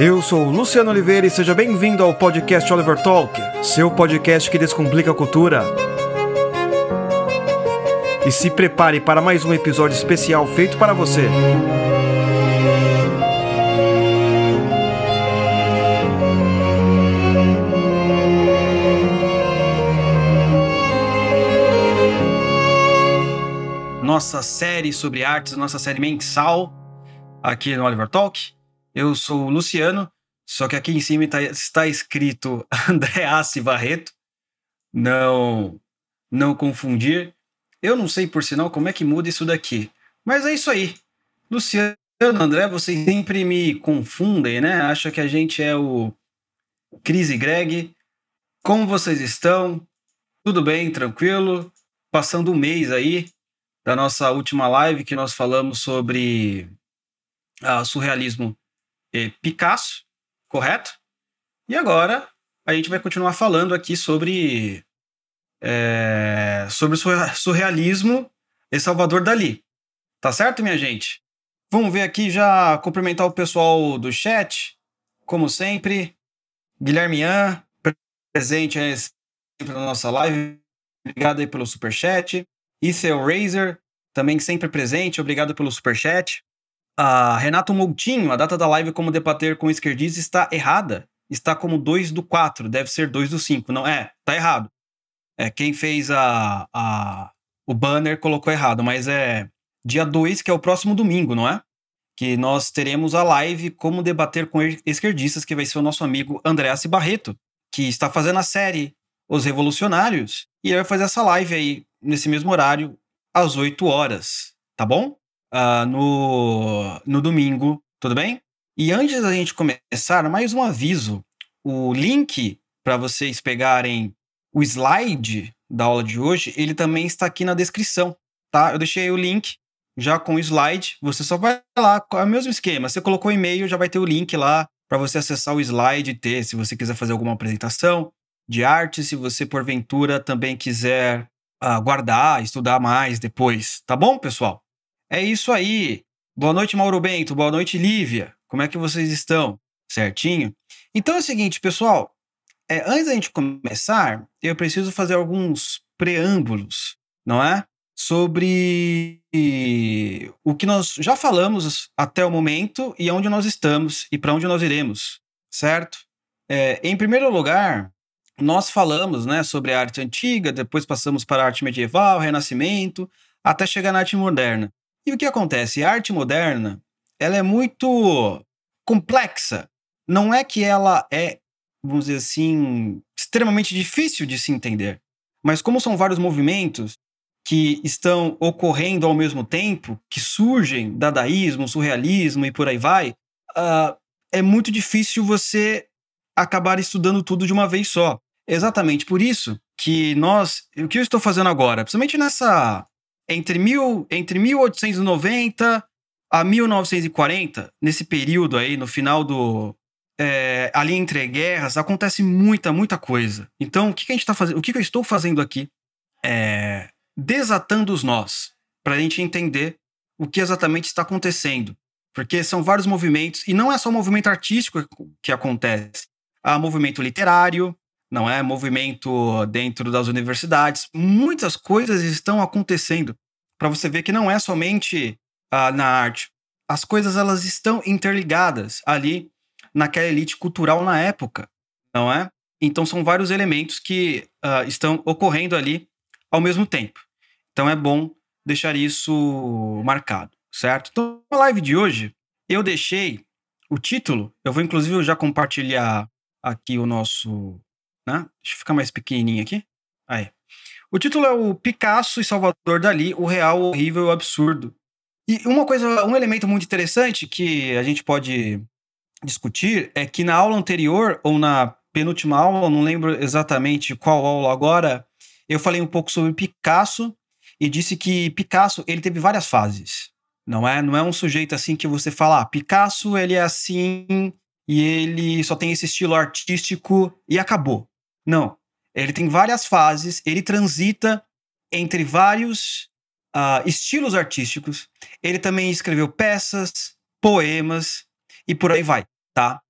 Eu sou Luciano Oliveira e seja bem-vindo ao podcast Oliver Talk, seu podcast que descomplica a cultura. E se prepare para mais um episódio especial feito para você. Nossa série sobre artes, nossa série mensal aqui no Oliver Talk. Eu sou o Luciano, só que aqui em cima tá, está escrito Andreassi Barreto. Não, não confundir. Eu não sei, por sinal, como é que muda isso daqui. Mas é isso aí. Luciano, André, vocês sempre me confundem, né? Acham que a gente é o Cris e Greg. Como vocês estão? Tudo bem, tranquilo? Passando um mês aí da nossa última live que nós falamos sobre uh, surrealismo e Picasso, correto? E agora a gente vai continuar falando aqui sobre é, sobre surrealismo e Salvador Dali. Tá certo, minha gente? Vamos ver aqui já cumprimentar o pessoal do chat, como sempre. Guilherme Ian, presente aí sempre na nossa live. Obrigado aí pelo super chat. Issel Razer, também sempre presente. Obrigado pelo super chat. A Renato Moutinho, a data da live como debater com esquerdista está errada. Está como 2 do 4, deve ser 2 do 5. Não é, tá errado. É, quem fez a, a, o banner colocou errado, mas é dia 2, que é o próximo domingo, não é? Que nós teremos a live como debater com esquerdistas, que vai ser o nosso amigo Andréas Barreto, que está fazendo a série Os Revolucionários, e ele vai fazer essa live aí, nesse mesmo horário, às 8 horas, tá bom? Uh, no, no domingo, tudo bem? E antes da gente começar, mais um aviso: o link para vocês pegarem o slide da aula de hoje, ele também está aqui na descrição, tá? Eu deixei o link já com o slide. Você só vai lá, é o mesmo esquema. Você colocou o e-mail, já vai ter o link lá para você acessar o slide e ter, se você quiser fazer alguma apresentação de arte, se você porventura também quiser uh, guardar, estudar mais depois, tá bom, pessoal? É isso aí. Boa noite, Mauro Bento. Boa noite, Lívia. Como é que vocês estão? Certinho? Então é o seguinte, pessoal. É, antes da gente começar, eu preciso fazer alguns preâmbulos, não é? Sobre o que nós já falamos até o momento e onde nós estamos e para onde nós iremos, certo? É, em primeiro lugar, nós falamos né, sobre a arte antiga, depois passamos para a arte medieval, renascimento, até chegar na arte moderna. E o que acontece? A arte moderna, ela é muito complexa. Não é que ela é, vamos dizer assim, extremamente difícil de se entender. Mas como são vários movimentos que estão ocorrendo ao mesmo tempo, que surgem, dadaísmo, surrealismo e por aí vai, uh, é muito difícil você acabar estudando tudo de uma vez só. Exatamente por isso que nós, o que eu estou fazendo agora, principalmente nessa entre, mil, entre 1890 a 1940, nesse período aí, no final do. É, ali entre guerras, acontece muita, muita coisa. Então, o que, que a gente está fazendo? O que, que eu estou fazendo aqui? É, desatando os nós, para a gente entender o que exatamente está acontecendo. Porque são vários movimentos, e não é só o movimento artístico que acontece. Há movimento literário, não é movimento dentro das universidades. Muitas coisas estão acontecendo para você ver que não é somente uh, na arte. As coisas elas estão interligadas ali naquela elite cultural na época, não é? Então são vários elementos que uh, estão ocorrendo ali ao mesmo tempo. Então é bom deixar isso marcado, certo? Então na live de hoje eu deixei o título, eu vou inclusive já compartilhar aqui o nosso né? Deixa eu ficar mais pequenininho aqui. Aí. O título é o Picasso e Salvador Dali, o real, horrível e absurdo. E uma coisa, um elemento muito interessante que a gente pode discutir é que na aula anterior, ou na penúltima aula, não lembro exatamente qual aula agora, eu falei um pouco sobre Picasso e disse que Picasso ele teve várias fases. Não é, não é um sujeito assim que você fala, ah, Picasso ele é assim e ele só tem esse estilo artístico e acabou. Não. Ele tem várias fases, ele transita entre vários uh, estilos artísticos. Ele também escreveu peças, poemas e por aí vai, tá?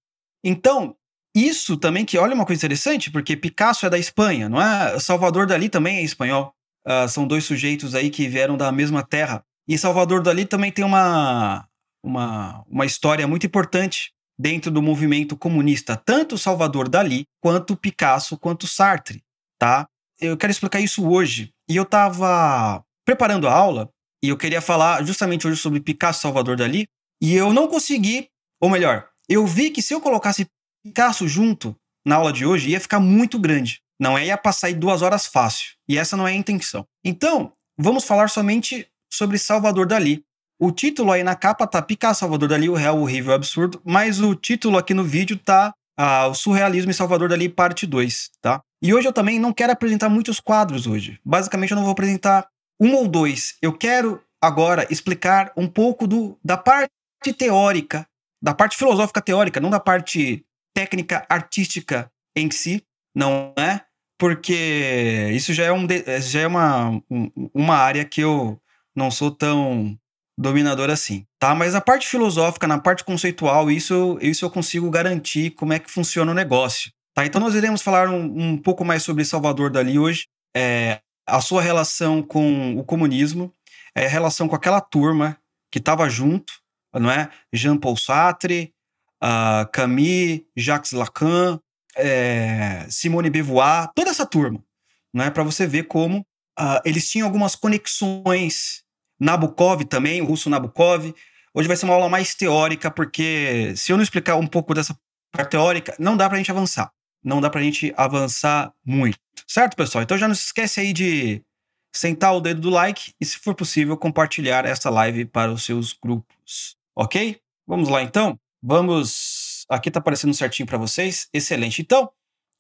Então, isso também que olha uma coisa interessante, porque Picasso é da Espanha, não é? Salvador Dali também é espanhol. Uh, são dois sujeitos aí que vieram da mesma terra. E Salvador Dali também tem uma, uma, uma história muito importante dentro do movimento comunista, tanto Salvador Dali quanto Picasso quanto Sartre, tá? Eu quero explicar isso hoje. E eu estava preparando a aula e eu queria falar justamente hoje sobre Picasso Salvador Dali, e eu não consegui, ou melhor, eu vi que se eu colocasse Picasso junto na aula de hoje, ia ficar muito grande. Não é, ia passar aí duas horas fácil. E essa não é a intenção. Então, vamos falar somente sobre Salvador Dali. O título aí na capa tá Picasso, Salvador Dali, o real, horrível, absurdo, mas o título aqui no vídeo tá ah, O Surrealismo e Salvador Dali, parte 2, tá? E hoje eu também não quero apresentar muitos quadros hoje. Basicamente eu não vou apresentar um ou dois. Eu quero agora explicar um pouco do, da parte teórica, da parte filosófica teórica, não da parte técnica artística em si, não é? Porque isso já é, um, já é uma, uma área que eu não sou tão dominador assim, tá? Mas a parte filosófica, na parte conceitual, isso, isso eu consigo garantir como é que funciona o negócio, tá? Então nós iremos falar um, um pouco mais sobre Salvador Dali hoje, é, a sua relação com o comunismo, é, a relação com aquela turma que estava junto, não é? Jean-Paul Sartre, uh, Camus, Jacques Lacan, é, Simone Beauvoir, toda essa turma, não é? Para você ver como uh, eles tinham algumas conexões. Nabokov também, o russo Nabokov. Hoje vai ser uma aula mais teórica, porque se eu não explicar um pouco dessa parte teórica, não dá para a gente avançar. Não dá para a gente avançar muito. Certo, pessoal? Então já não se esquece aí de sentar o dedo do like e, se for possível, compartilhar essa live para os seus grupos. Ok? Vamos lá então? Vamos. Aqui está aparecendo certinho para vocês. Excelente. Então,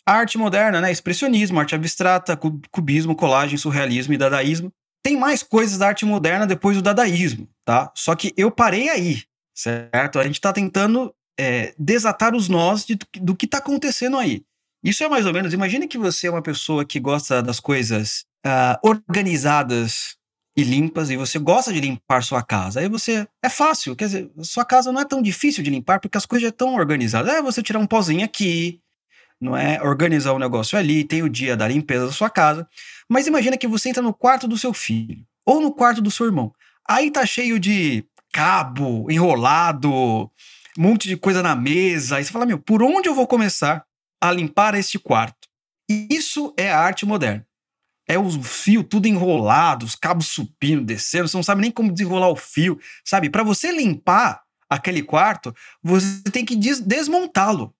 arte moderna, né? Expressionismo, arte abstrata, cubismo, colagem, surrealismo e dadaísmo. Tem mais coisas da arte moderna depois do dadaísmo, tá? Só que eu parei aí, certo? A gente está tentando é, desatar os nós de, do que está acontecendo aí. Isso é mais ou menos. Imagine que você é uma pessoa que gosta das coisas uh, organizadas e limpas e você gosta de limpar sua casa. Aí você. É fácil, quer dizer, sua casa não é tão difícil de limpar porque as coisas já estão organizadas. É você tirar um pozinho aqui, não é? Organizar o negócio ali, tem o dia da limpeza da sua casa. Mas imagina que você entra no quarto do seu filho ou no quarto do seu irmão. Aí tá cheio de cabo, enrolado, um monte de coisa na mesa. Aí você fala, meu, por onde eu vou começar a limpar este quarto? Isso é a arte moderna. É o fio tudo enrolado, os cabos subindo, descendo, você não sabe nem como desenrolar o fio, sabe? Para você limpar aquele quarto, você tem que des desmontá-lo.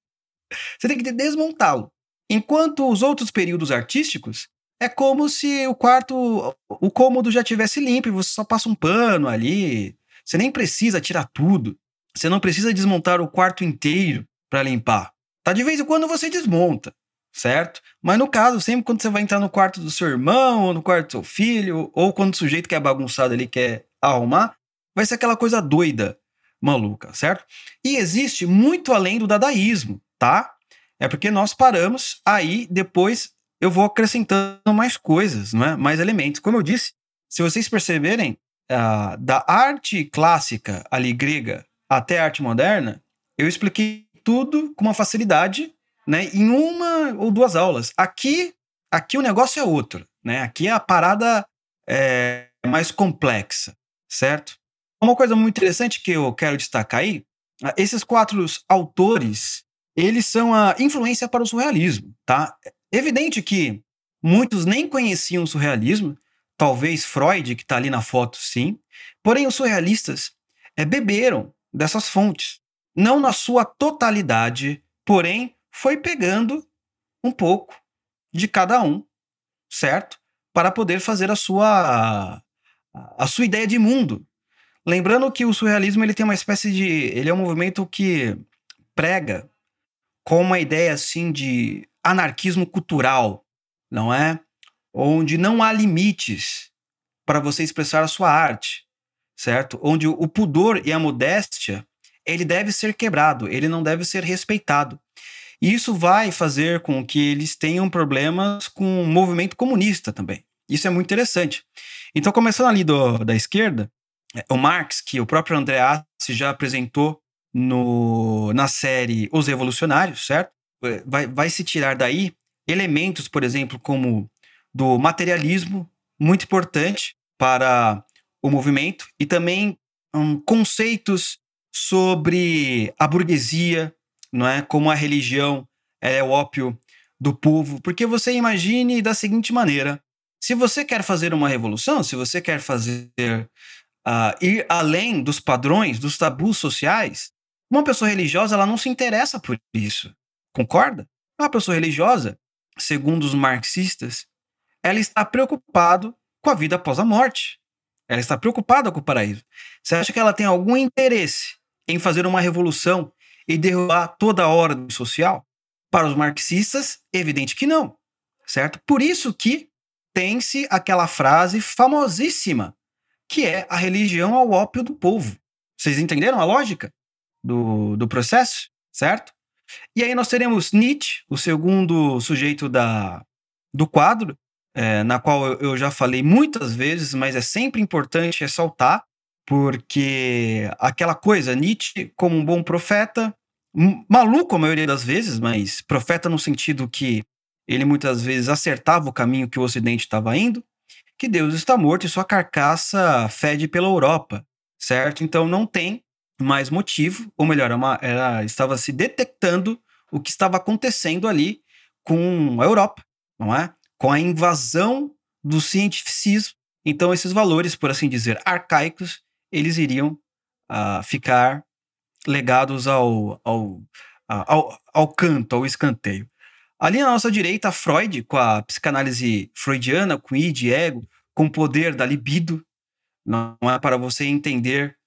Você tem que desmontá-lo. Enquanto os outros períodos artísticos, é como se o quarto, o cômodo já tivesse limpo você só passa um pano ali. Você nem precisa tirar tudo. Você não precisa desmontar o quarto inteiro para limpar. Tá de vez em quando você desmonta certo? Mas no caso, sempre quando você vai entrar no quarto do seu irmão, ou no quarto do seu filho, ou quando o sujeito que é bagunçado ali quer arrumar, vai ser aquela coisa doida, maluca, certo? E existe muito além do dadaísmo, tá? É porque nós paramos, aí depois eu vou acrescentando mais coisas, não é? mais elementos. Como eu disse, se vocês perceberem, uh, da arte clássica ali grega até a arte moderna, eu expliquei tudo com uma facilidade né, em uma ou duas aulas. Aqui, aqui o negócio é outro, né? Aqui a parada é mais complexa, certo? Uma coisa muito interessante que eu quero destacar aí, ah, esses quatro autores, eles são a influência para o surrealismo, tá? Evidente que muitos nem conheciam o surrealismo, talvez Freud, que está ali na foto, sim, porém os surrealistas é, beberam dessas fontes, não na sua totalidade, porém foi pegando um pouco de cada um, certo? Para poder fazer a sua a sua ideia de mundo. Lembrando que o surrealismo ele tem uma espécie de ele é um movimento que prega com uma ideia assim de anarquismo cultural, não é? Onde não há limites para você expressar a sua arte, certo? Onde o pudor e a modéstia ele deve ser quebrado, ele não deve ser respeitado. E isso vai fazer com que eles tenham problemas com o movimento comunista também. Isso é muito interessante. Então, começando ali do, da esquerda, é, o Marx, que o próprio André Assi já apresentou no, na série Os Revolucionários, certo? Vai, vai se tirar daí elementos, por exemplo, como do materialismo, muito importante para o movimento, e também um, conceitos sobre a burguesia, não é? Como a religião é o ópio do povo. Porque você imagine da seguinte maneira: se você quer fazer uma revolução, se você quer fazer uh, ir além dos padrões, dos tabus sociais, uma pessoa religiosa ela não se interessa por isso. Concorda? Uma pessoa religiosa, segundo os marxistas, ela está preocupada com a vida após a morte. Ela está preocupada com o paraíso. Você acha que ela tem algum interesse em fazer uma revolução e derrubar toda a ordem social? Para os marxistas, evidente que não, certo? Por isso que tem-se aquela frase famosíssima, que é a religião ao ópio do povo. Vocês entenderam a lógica do, do processo, certo? E aí nós teremos Nietzsche, o segundo sujeito da, do quadro, é, na qual eu já falei muitas vezes, mas é sempre importante ressaltar, porque aquela coisa, Nietzsche, como um bom profeta, maluco a maioria das vezes, mas profeta no sentido que ele muitas vezes acertava o caminho que o Ocidente estava indo, que Deus está morto e sua carcaça fede pela Europa, certo? Então não tem mais motivo, ou melhor, uma, ela estava se detectando o que estava acontecendo ali com a Europa, não é? Com a invasão do cientificismo. Então esses valores, por assim dizer, arcaicos, eles iriam uh, ficar legados ao, ao, ao, ao canto, ao escanteio. Ali na nossa direita, Freud, com a psicanálise freudiana, com id, ego, com o poder da libido, não é para você entender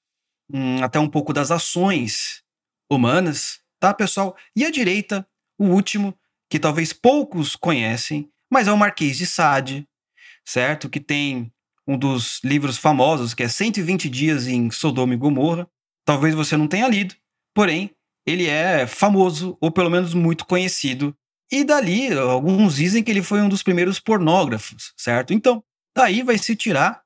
hum, até um pouco das ações humanas, tá, pessoal? E a direita, o último, que talvez poucos conhecem, mas é o Marquês de Sade, certo? Que tem um dos livros famosos, que é 120 Dias em Sodoma e Gomorra, Talvez você não tenha lido, porém, ele é famoso, ou pelo menos muito conhecido. E dali, alguns dizem que ele foi um dos primeiros pornógrafos, certo? Então, daí vai se tirar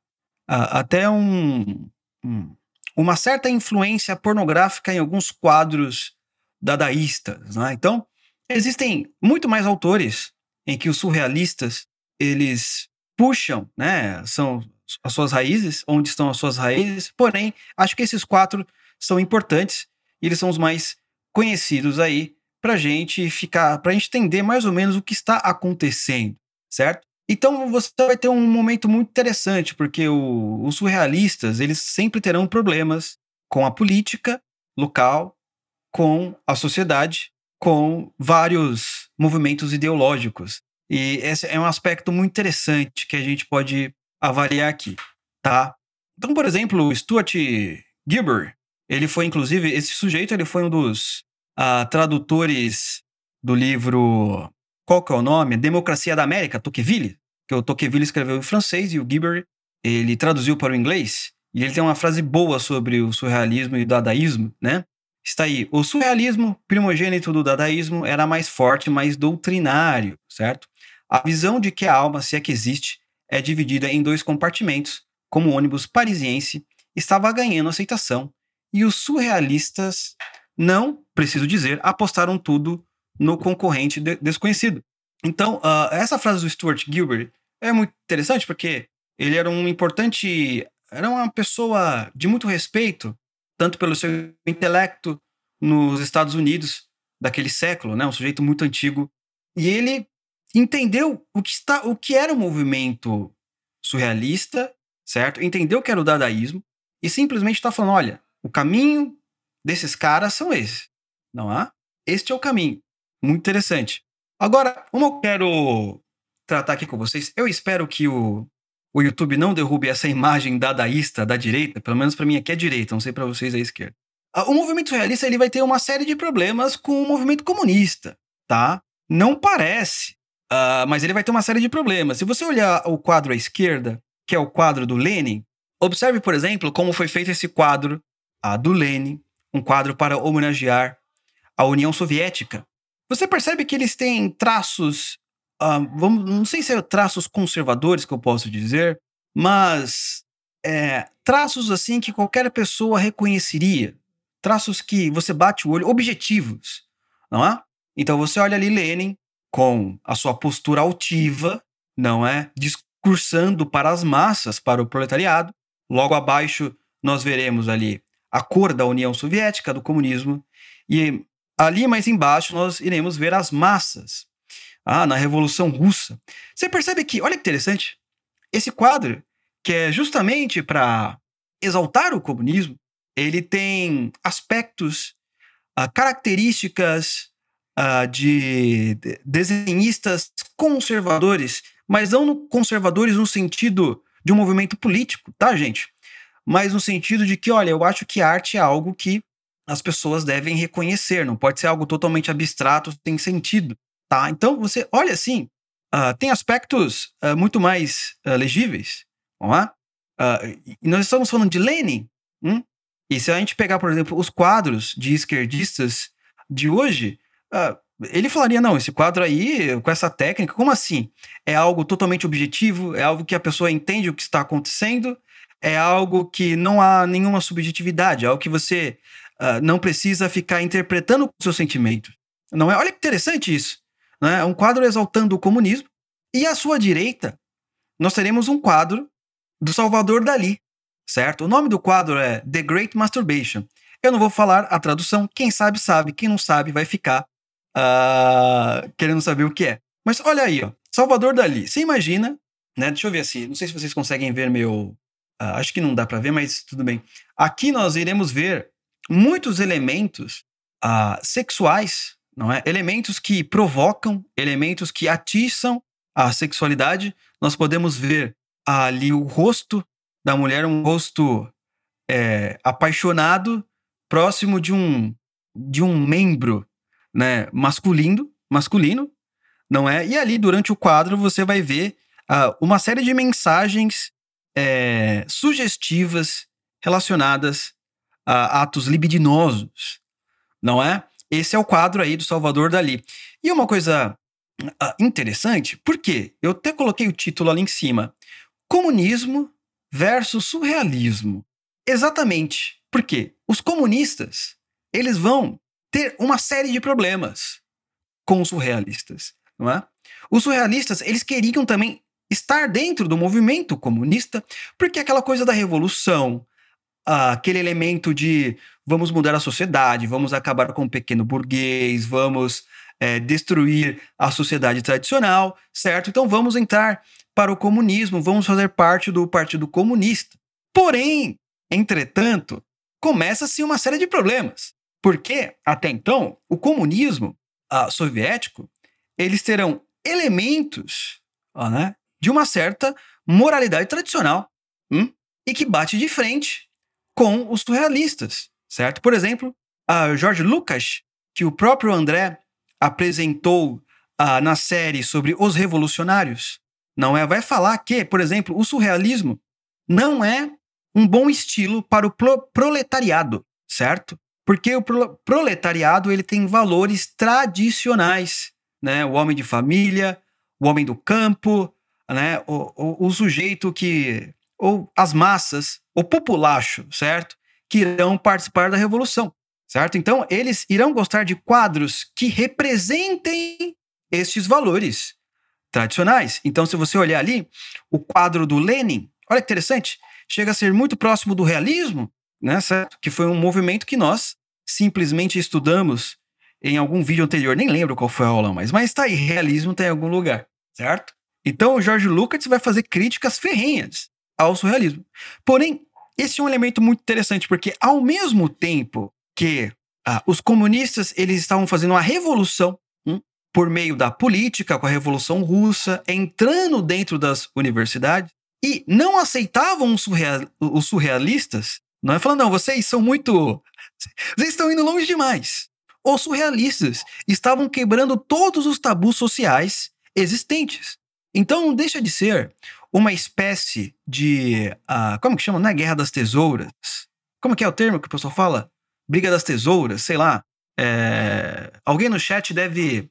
uh, até um, um, uma certa influência pornográfica em alguns quadros dadaístas. Né? Então, existem muito mais autores em que os surrealistas eles puxam, né? São as suas raízes, onde estão as suas raízes. Porém, acho que esses quatro são importantes e eles são os mais conhecidos aí para gente ficar, para entender mais ou menos o que está acontecendo, certo? Então você vai ter um momento muito interessante porque o, os surrealistas eles sempre terão problemas com a política local, com a sociedade, com vários movimentos ideológicos. E esse é um aspecto muito interessante que a gente pode avaliar aqui, tá? Então, por exemplo, Stuart Gilbert, ele foi, inclusive, esse sujeito ele foi um dos uh, tradutores do livro. Qual que é o nome? Democracia da América, Tocqueville. Que o Tocqueville escreveu em francês e o Gilbert ele traduziu para o inglês. E ele tem uma frase boa sobre o surrealismo e o dadaísmo, né? Está aí. O surrealismo, primogênito do dadaísmo, era mais forte, mais doutrinário, certo? A visão de que a alma, se é que existe, é dividida em dois compartimentos, como o ônibus parisiense, estava ganhando aceitação e os surrealistas, não, preciso dizer, apostaram tudo no concorrente de desconhecido. Então, uh, essa frase do Stuart Gilbert é muito interessante porque ele era um importante, era uma pessoa de muito respeito, tanto pelo seu intelecto nos Estados Unidos daquele século, né, um sujeito muito antigo, e ele entendeu o que está, o que era o movimento surrealista, certo? Entendeu o que era o dadaísmo e simplesmente está falando, olha, o caminho desses caras são esses. Não há? Este é o caminho. Muito interessante. Agora, como eu quero tratar aqui com vocês, eu espero que o, o YouTube não derrube essa imagem dadaísta da direita, pelo menos para mim aqui é direita, não sei para vocês à esquerda. Ah, o movimento realista ele vai ter uma série de problemas com o movimento comunista, tá? Não parece, uh, mas ele vai ter uma série de problemas. Se você olhar o quadro à esquerda, que é o quadro do Lenin, observe, por exemplo, como foi feito esse quadro a do Lenin, um quadro para homenagear a União Soviética. Você percebe que eles têm traços, uh, vamos, não sei se é traços conservadores que eu posso dizer, mas é, traços assim que qualquer pessoa reconheceria. traços que você bate o olho, objetivos, não é? Então você olha ali Lenin com a sua postura altiva, não é? Discursando para as massas, para o proletariado. Logo abaixo nós veremos ali a cor da União Soviética, do comunismo, e ali mais embaixo nós iremos ver as massas. Ah, na Revolução Russa. Você percebe que, olha que interessante, esse quadro, que é justamente para exaltar o comunismo, ele tem aspectos, uh, características uh, de desenhistas conservadores, mas não conservadores no sentido de um movimento político, tá, gente? Mas no sentido de que, olha, eu acho que arte é algo que as pessoas devem reconhecer, não pode ser algo totalmente abstrato, sem sentido, tá? Então você olha assim, uh, tem aspectos uh, muito mais uh, legíveis, não é? e nós estamos falando de Lenin, hum? e se a gente pegar, por exemplo, os quadros de esquerdistas de hoje, ele falaria: não, esse quadro aí, com essa técnica, como assim? É algo totalmente objetivo, é algo que a pessoa entende o que está acontecendo, é algo que não há nenhuma subjetividade, é algo que você uh, não precisa ficar interpretando o seu sentimento. Não é? Olha que interessante isso. Né? É um quadro exaltando o comunismo. E à sua direita, nós teremos um quadro do Salvador Dali, certo? O nome do quadro é The Great Masturbation. Eu não vou falar a tradução, quem sabe, sabe, quem não sabe vai ficar uh, querendo saber o que é. Mas olha aí, ó, Salvador Dali. Você imagina, né? Deixa eu ver assim, não sei se vocês conseguem ver meu. Uh, acho que não dá para ver, mas tudo bem. Aqui nós iremos ver muitos elementos uh, sexuais, não é? Elementos que provocam, elementos que atiçam a sexualidade. Nós podemos ver ali o rosto da mulher, um rosto é, apaixonado, próximo de um de um membro, né, masculino, masculino, não é? E ali durante o quadro você vai ver uh, uma série de mensagens é, sugestivas relacionadas atos libidinosos, não é? Esse é o quadro aí do Salvador Dali. E uma coisa uh, interessante, porque eu até coloquei o título ali em cima: Comunismo versus Surrealismo. Exatamente. Porque os comunistas, eles vão ter uma série de problemas com os surrealistas, não é? Os surrealistas, eles queriam também estar dentro do movimento comunista, porque aquela coisa da revolução, aquele elemento de vamos mudar a sociedade, vamos acabar com o pequeno burguês, vamos é, destruir a sociedade tradicional, certo? Então vamos entrar para o comunismo, vamos fazer parte do Partido Comunista. Porém, entretanto, começa-se uma série de problemas, porque até então o comunismo uh, soviético eles terão elementos né, de uma certa moralidade tradicional hum, e que bate de frente com os surrealistas, certo? Por exemplo, a George Lucas, que o próprio André apresentou uh, na série sobre os revolucionários, não é? Vai falar que, por exemplo, o surrealismo não é um bom estilo para o pro proletariado, certo? Porque o pro proletariado ele tem valores tradicionais, né? O homem de família, o homem do campo, né? O, o, o sujeito que ou as massas o populacho, certo? Que irão participar da revolução, certo? Então, eles irão gostar de quadros que representem estes valores tradicionais. Então, se você olhar ali, o quadro do Lenin, olha que interessante, chega a ser muito próximo do realismo, né, certo? Que foi um movimento que nós simplesmente estudamos em algum vídeo anterior, nem lembro qual foi a aula mais, mas está aí, realismo está em algum lugar, certo? Então o Jorge Lucas vai fazer críticas ferrenhas ao surrealismo. Porém, esse é um elemento muito interessante, porque ao mesmo tempo que ah, os comunistas eles estavam fazendo uma revolução hum, por meio da política, com a Revolução Russa, entrando dentro das universidades, e não aceitavam os, surreal, os surrealistas, não é falando, não, vocês são muito. Vocês estão indo longe demais. Os surrealistas estavam quebrando todos os tabus sociais existentes. Então não deixa de ser uma espécie de. Uh, como que chama? Não é Guerra das Tesouras? Como que é o termo que o pessoal fala? Briga das Tesouras, sei lá. É, alguém no chat deve,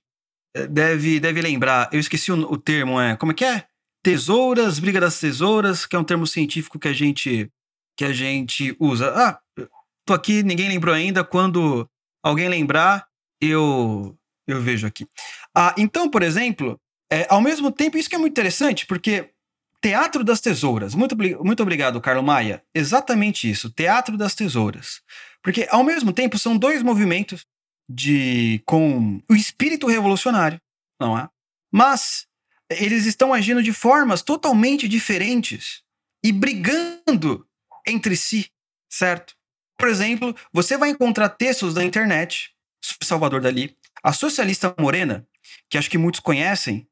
deve, deve lembrar. Eu esqueci o, o termo, é. Como é que é? Tesouras, Briga das Tesouras, que é um termo científico que a gente, que a gente usa. Ah, tô aqui, ninguém lembrou ainda. Quando alguém lembrar, eu eu vejo aqui. Ah, então, por exemplo, é, ao mesmo tempo, isso que é muito interessante, porque Teatro das Tesouras. Muito, muito obrigado, Carlo Maia. Exatamente isso, Teatro das Tesouras. Porque, ao mesmo tempo, são dois movimentos de com o espírito revolucionário, não é? Mas eles estão agindo de formas totalmente diferentes e brigando entre si, certo? Por exemplo, você vai encontrar textos da internet Salvador Dali. A socialista Morena, que acho que muitos conhecem,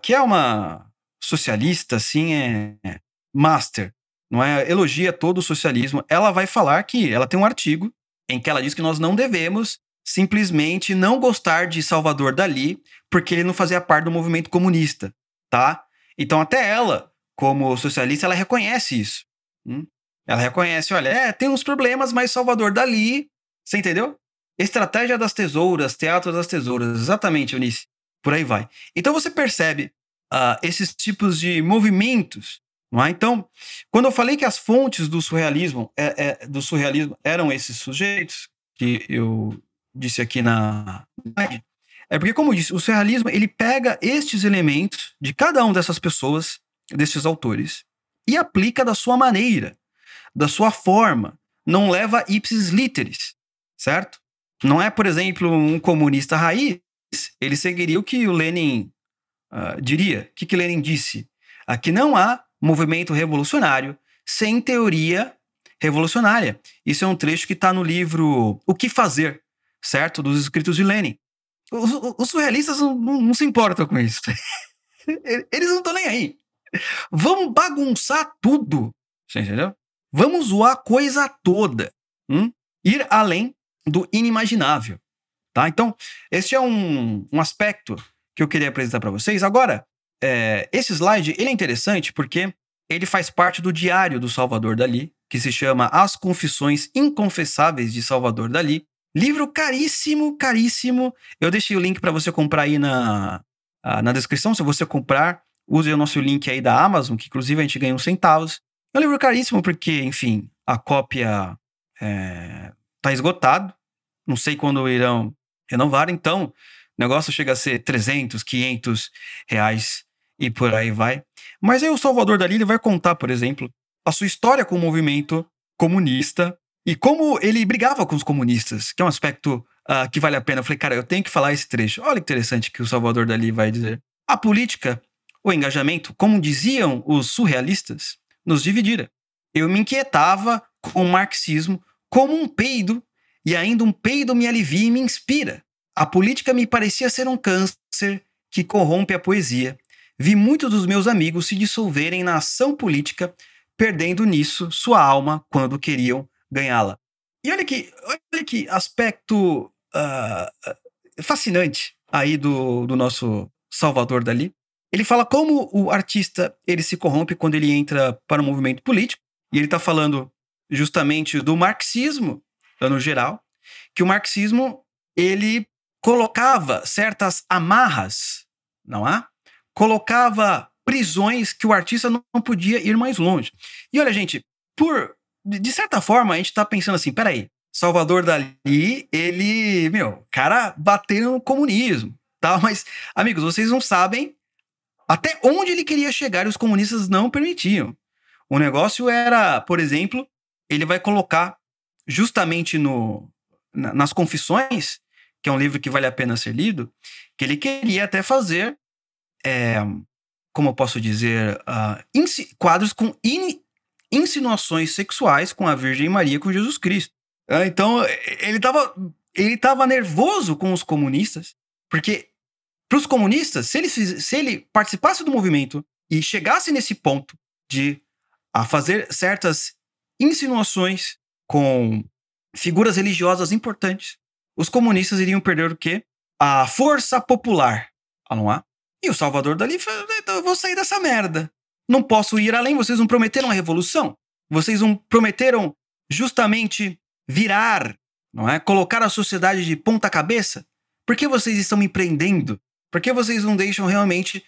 que é uma socialista, assim, é master, não é? Elogia todo o socialismo. Ela vai falar que ela tem um artigo em que ela diz que nós não devemos simplesmente não gostar de Salvador Dali porque ele não fazia parte do movimento comunista, tá? Então até ela, como socialista, ela reconhece isso. Hum? Ela reconhece, olha, é, tem uns problemas, mas Salvador Dali, você entendeu? Estratégia das tesouras, teatro das tesouras, exatamente, Eunice. Por aí vai. Então você percebe uh, esses tipos de movimentos. É? Então, quando eu falei que as fontes do surrealismo, é, é, do surrealismo eram esses sujeitos, que eu disse aqui na é porque, como eu disse, o surrealismo ele pega estes elementos de cada uma dessas pessoas, desses autores, e aplica da sua maneira, da sua forma. Não leva ipsis literis, certo? Não é, por exemplo, um comunista raiz, ele seguiria o que o Lenin uh, diria. Que, que Lenin disse? Aqui não há movimento revolucionário sem teoria revolucionária. Isso é um trecho que está no livro O que Fazer, certo? Dos escritos de Lenin. Os, os surrealistas não, não, se importam com isso. Eles não estão nem aí. Vamos bagunçar tudo. Você entendeu? Vamos zoar a coisa toda. Hum? Ir além do inimaginável. Tá? Então, este é um, um aspecto que eu queria apresentar para vocês. Agora, é, esse slide ele é interessante porque ele faz parte do diário do Salvador Dali, que se chama As Confissões Inconfessáveis de Salvador Dali. Livro caríssimo, caríssimo. Eu deixei o link para você comprar aí na, na descrição. Se você comprar, use o nosso link aí da Amazon, que inclusive a gente ganha uns centavos. É um livro caríssimo porque, enfim, a cópia é, tá esgotado. Não sei quando irão renovar. Então, negócio chega a ser 300, 500 reais e por aí vai. Mas aí o Salvador Dali ele vai contar, por exemplo, a sua história com o movimento comunista e como ele brigava com os comunistas, que é um aspecto uh, que vale a pena. Eu falei, cara, eu tenho que falar esse trecho. Olha que interessante que o Salvador Dali vai dizer. A política, o engajamento, como diziam os surrealistas, nos dividira. Eu me inquietava com o marxismo como um peido, e ainda um peido me alivia e me inspira. A política me parecia ser um câncer que corrompe a poesia. Vi muitos dos meus amigos se dissolverem na ação política, perdendo nisso sua alma quando queriam ganhá-la. E olha que, olha que aspecto uh, fascinante aí do, do nosso Salvador Dali. Ele fala como o artista ele se corrompe quando ele entra para o movimento político. E ele está falando justamente do marxismo, no geral, que o marxismo ele colocava certas amarras, não há? Colocava prisões que o artista não podia ir mais longe. E olha, gente, por de certa forma, a gente tá pensando assim, peraí, Salvador Dali, ele, meu, cara bateu no comunismo, tá? Mas, amigos, vocês não sabem até onde ele queria chegar e os comunistas não permitiam. O negócio era, por exemplo, ele vai colocar justamente no, nas Confissões, que é um livro que vale a pena ser lido, que ele queria até fazer, é, como eu posso dizer, uh, quadros com in, insinuações sexuais com a Virgem Maria com Jesus Cristo. Ah, então, ele estava ele tava nervoso com os comunistas, porque para os comunistas, se ele, se ele participasse do movimento e chegasse nesse ponto de a fazer certas insinuações com figuras religiosas importantes, os comunistas iriam perder o quê? A força popular. Ah, não há? E o Salvador Dali falou: então eu vou sair dessa merda não posso ir além. Vocês não prometeram a revolução? Vocês não prometeram justamente virar, não é? Colocar a sociedade de ponta cabeça? Por que vocês estão me prendendo? Por que vocês não deixam realmente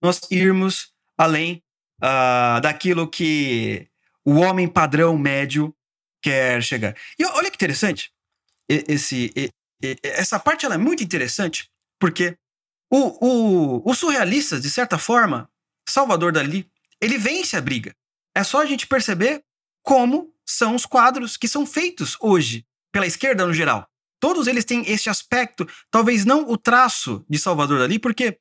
nós irmos além uh, daquilo que o homem padrão médio quer chegar. E olha que interessante, esse, essa parte ela é muito interessante, porque o, o, os surrealistas, de certa forma, Salvador Dali, ele vence a briga. É só a gente perceber como são os quadros que são feitos hoje pela esquerda no geral. Todos eles têm esse aspecto, talvez não o traço de Salvador Dali, porque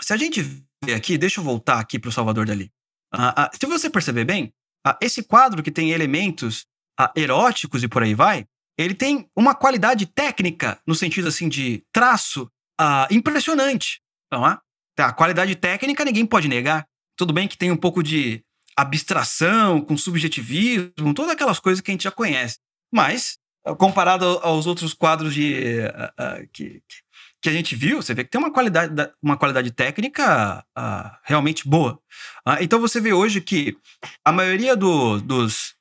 se a gente ver aqui, deixa eu voltar aqui para o Salvador Dali. Uh, uh, se você perceber bem, uh, esse quadro que tem elementos eróticos e por aí vai, ele tem uma qualidade técnica, no sentido assim de traço, impressionante. Então, tá, a qualidade técnica ninguém pode negar. Tudo bem que tem um pouco de abstração, com subjetivismo, todas aquelas coisas que a gente já conhece. Mas, comparado aos outros quadros de, uh, uh, que, que a gente viu, você vê que tem uma qualidade, uma qualidade técnica uh, realmente boa. então você vê hoje que a maioria do, dos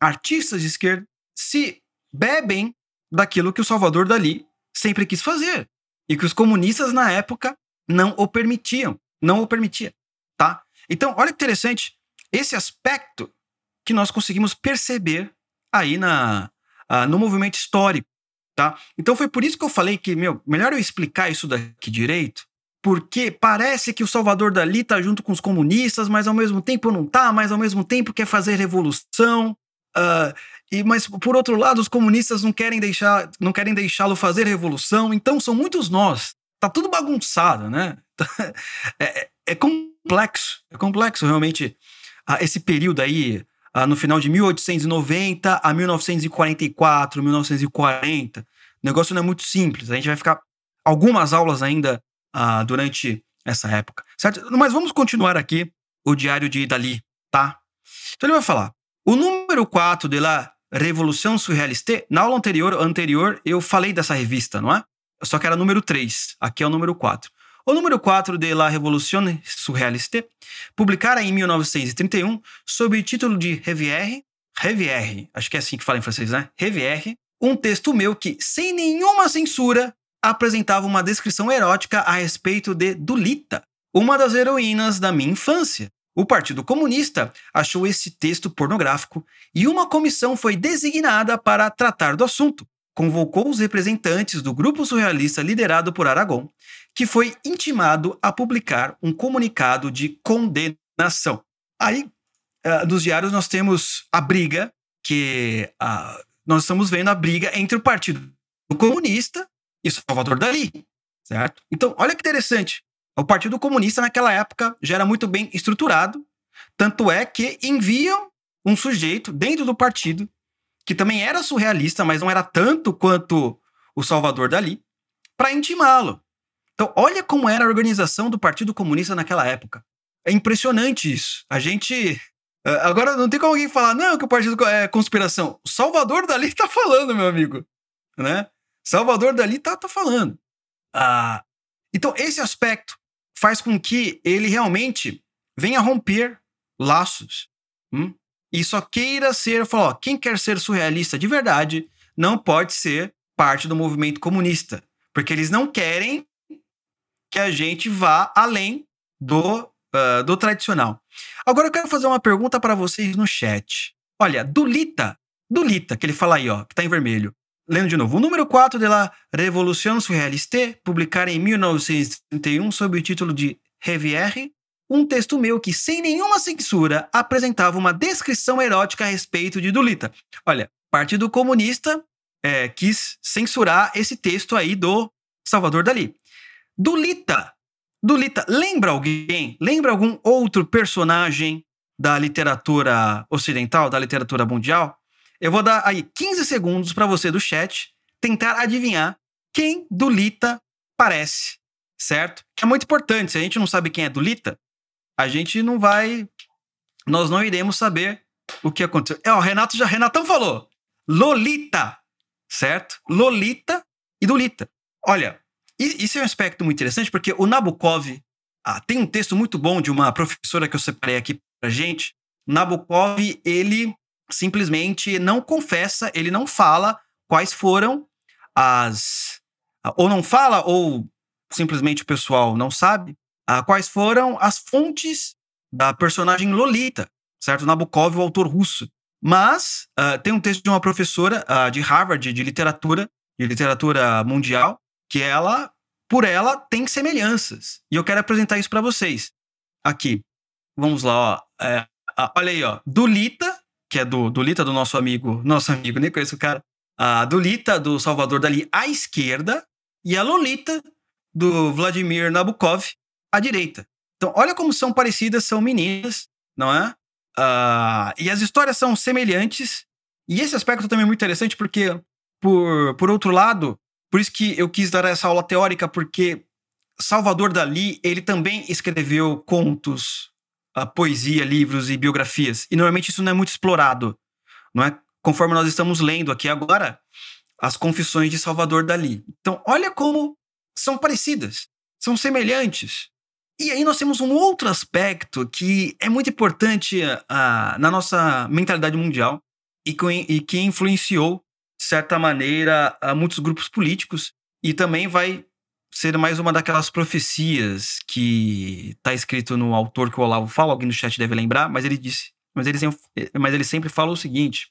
artistas de esquerda se bebem daquilo que o Salvador Dali sempre quis fazer e que os comunistas na época não o permitiam, não o permitia, tá? Então, olha que interessante esse aspecto que nós conseguimos perceber aí na, uh, no movimento histórico, tá? Então foi por isso que eu falei que, meu, melhor eu explicar isso daqui direito, porque parece que o Salvador Dali tá junto com os comunistas, mas ao mesmo tempo não tá, mas ao mesmo tempo quer fazer revolução, uh, e, mas por outro lado os comunistas não querem deixar, não querem deixá-lo fazer revolução, então são muitos nós, tá tudo bagunçado, né? é, é, é complexo, é complexo realmente ah, esse período aí, ah, no final de 1890 a 1944, 1940. O negócio não é muito simples. A gente vai ficar algumas aulas ainda ah, durante essa época, certo? Mas vamos continuar aqui o diário de Dali, tá? Então ele vai falar: o número 4 de la Revolução Surrealiste, na aula anterior, anterior eu falei dessa revista, não é? Só que era número 3, aqui é o número 4. O número 4 de La Révolution Surréaliste, publicara em 1931 sob o título de Revière, Revière, acho que é assim que fala em francês, né? Revière, um texto meu que, sem nenhuma censura, apresentava uma descrição erótica a respeito de Dulita, uma das heroínas da minha infância. O Partido Comunista achou esse texto pornográfico e uma comissão foi designada para tratar do assunto. Convocou os representantes do grupo surrealista liderado por Aragon que foi intimado a publicar um comunicado de condenação. Aí, uh, nos diários, nós temos a briga, que uh, nós estamos vendo a briga entre o Partido Comunista e Salvador Dali, certo? Então, olha que interessante. O Partido Comunista, naquela época, já era muito bem estruturado, tanto é que enviam um sujeito dentro do partido, que também era surrealista, mas não era tanto quanto o Salvador Dali, para intimá-lo. Então, olha como era a organização do Partido Comunista naquela época. É impressionante isso. A gente. Eh, agora não tem como alguém falar, não, que o partido é conspiração. Salvador Dali tá falando, meu amigo. Né? Salvador Dali tá, tá falando. Ah, então, esse aspecto faz com que ele realmente venha romper laços. Hum? E só queira ser, falou, quem quer ser surrealista de verdade não pode ser parte do movimento comunista. Porque eles não querem que a gente vá além do, uh, do tradicional. Agora eu quero fazer uma pergunta para vocês no chat. Olha, Dulita, Dulita, que ele fala aí, ó, que tá em vermelho. Lendo de novo, o número 4 de la Revolution Surrealiste, publicada em 1931 sob o título de Revière, um texto meu que, sem nenhuma censura, apresentava uma descrição erótica a respeito de Dulita. Olha, Partido Comunista é, quis censurar esse texto aí do Salvador Dali. Dulita. Dulita, lembra alguém? Lembra algum outro personagem da literatura ocidental, da literatura mundial? Eu vou dar aí 15 segundos para você do chat tentar adivinhar quem Dulita parece, certo? É muito importante. Se a gente não sabe quem é Dulita, a gente não vai. Nós não iremos saber o que aconteceu. É, o Renato já. Renatão falou. Lolita, certo? Lolita e Dulita. Olha, isso é um aspecto muito interessante, porque o Nabokov ah, tem um texto muito bom de uma professora que eu separei aqui pra gente. Nabokov, ele simplesmente não confessa, ele não fala quais foram as. Ou não fala, ou simplesmente o pessoal não sabe, ah, quais foram as fontes da personagem Lolita, certo? Nabokov, o autor russo. Mas uh, tem um texto de uma professora uh, de Harvard de literatura, de literatura mundial, que ela, por ela, tem semelhanças. E eu quero apresentar isso para vocês. Aqui, vamos lá, ó. É, olha aí, ó. Dulita, que é do Dulita do nosso amigo, nosso amigo, nem conheço o cara. A Dulita do Salvador Dali à esquerda e a Lolita do Vladimir Nabokov à direita. Então, olha como são parecidas, são meninas, não é? Uh, e as histórias são semelhantes. E esse aspecto também é muito interessante porque, por, por outro lado, por isso que eu quis dar essa aula teórica, porque Salvador Dali, ele também escreveu contos, poesia, livros e biografias. E normalmente isso não é muito explorado, não é? Conforme nós estamos lendo aqui agora, as confissões de Salvador Dali. Então, olha como são parecidas, são semelhantes. E aí nós temos um outro aspecto que é muito importante uh, na nossa mentalidade mundial e que, e que influenciou, de certa maneira, muitos grupos políticos e também vai ser mais uma daquelas profecias que está escrito no autor que o Olavo fala, alguém no chat deve lembrar, mas ele disse, mas ele, mas ele sempre fala o seguinte,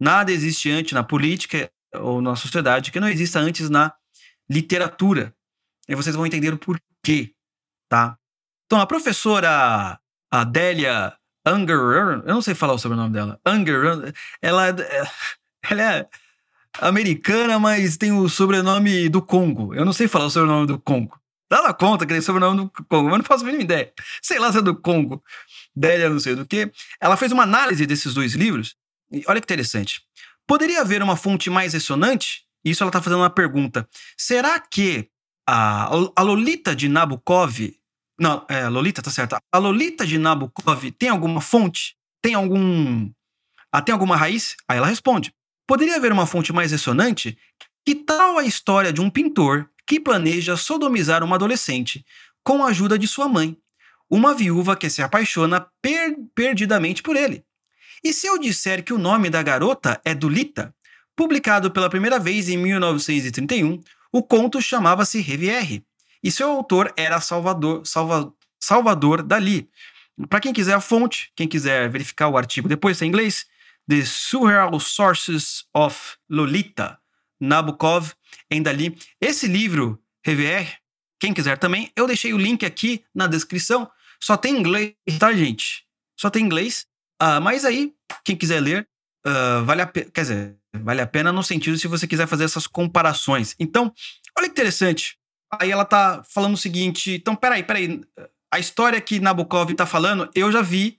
nada existe antes na política ou na sociedade que não exista antes na literatura. E vocês vão entender o porquê, tá? Então, a professora Adélia Unger, eu não sei falar o sobrenome dela, Unger, ela, ela é americana, mas tem o sobrenome do Congo. Eu não sei falar o sobrenome do Congo. Dá na conta que tem sobrenome do Congo, mas não faço a mínima ideia. Sei lá se é do Congo, Délia não sei do que. Ela fez uma análise desses dois livros, e olha que interessante. Poderia haver uma fonte mais ressonante? Isso ela está fazendo uma pergunta. Será que a, a Lolita de Nabokov não, é, Lolita, tá certo. A Lolita de Nabokov tem alguma fonte? Tem algum. Ah, tem alguma raiz? Aí ela responde: Poderia haver uma fonte mais ressonante? Que tal a história de um pintor que planeja sodomizar uma adolescente com a ajuda de sua mãe, uma viúva que se apaixona per perdidamente por ele? E se eu disser que o nome da garota é Dulita, publicado pela primeira vez em 1931, o conto chamava-se Rivière e seu autor era Salvador, Salva, Salvador Dali. Para quem quiser a fonte, quem quiser verificar o artigo depois em inglês, The Surreal Sources of Lolita, Nabokov em Dali. Esse livro, Revier, quem quiser também, eu deixei o link aqui na descrição. Só tem inglês, tá, gente? Só tem inglês. Uh, mas aí, quem quiser ler, uh, vale a pena. Quer dizer, vale a pena no sentido se você quiser fazer essas comparações. Então, olha que interessante. Aí ela tá falando o seguinte: então, peraí, peraí. A história que Nabokov tá falando, eu já vi.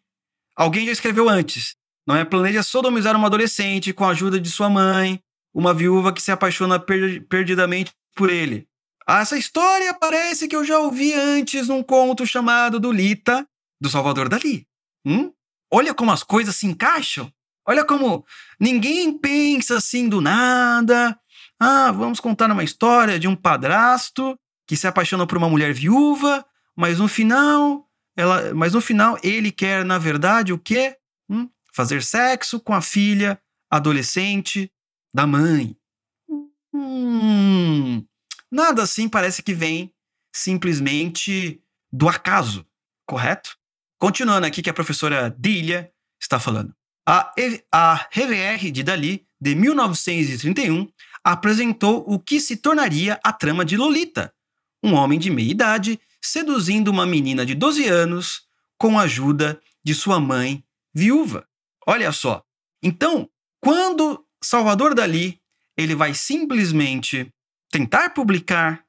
Alguém já escreveu antes. Não é? Planeja sodomizar uma adolescente com a ajuda de sua mãe, uma viúva que se apaixona per perdidamente por ele. Ah, essa história parece que eu já ouvi antes num conto chamado do Lita, do Salvador Dali. Hum? Olha como as coisas se encaixam. Olha como ninguém pensa assim do nada. Ah, vamos contar uma história de um padrasto que se apaixona por uma mulher viúva, mas no final, ela, mas no final ele quer, na verdade, o quê? Hum? Fazer sexo com a filha adolescente da mãe. Hum, nada assim parece que vem simplesmente do acaso, correto? Continuando aqui que a professora Dília está falando. A, a RVR de Dali, de 1931, apresentou o que se tornaria a trama de Lolita, um homem de meia idade seduzindo uma menina de 12 anos com a ajuda de sua mãe viúva. Olha só. Então, quando Salvador Dali ele vai simplesmente tentar publicar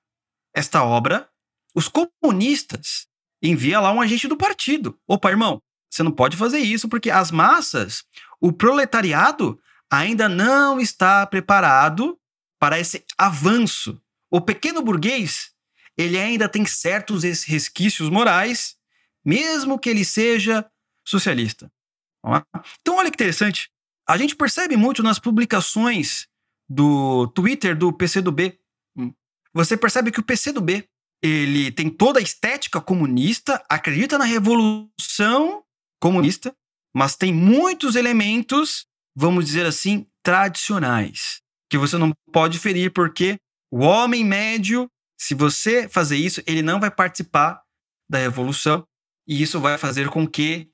esta obra, os comunistas enviam lá um agente do partido. Opa, irmão, você não pode fazer isso porque as massas, o proletariado ainda não está preparado para esse avanço. O pequeno burguês ele ainda tem certos resquícios morais, mesmo que ele seja socialista. Então, olha que interessante. A gente percebe muito nas publicações do Twitter do PCdoB. Hum. Você percebe que o PCdoB ele tem toda a estética comunista, acredita na revolução comunista, mas tem muitos elementos, vamos dizer assim, tradicionais, que você não pode ferir porque o homem médio se você fazer isso, ele não vai participar da revolução e isso vai fazer com que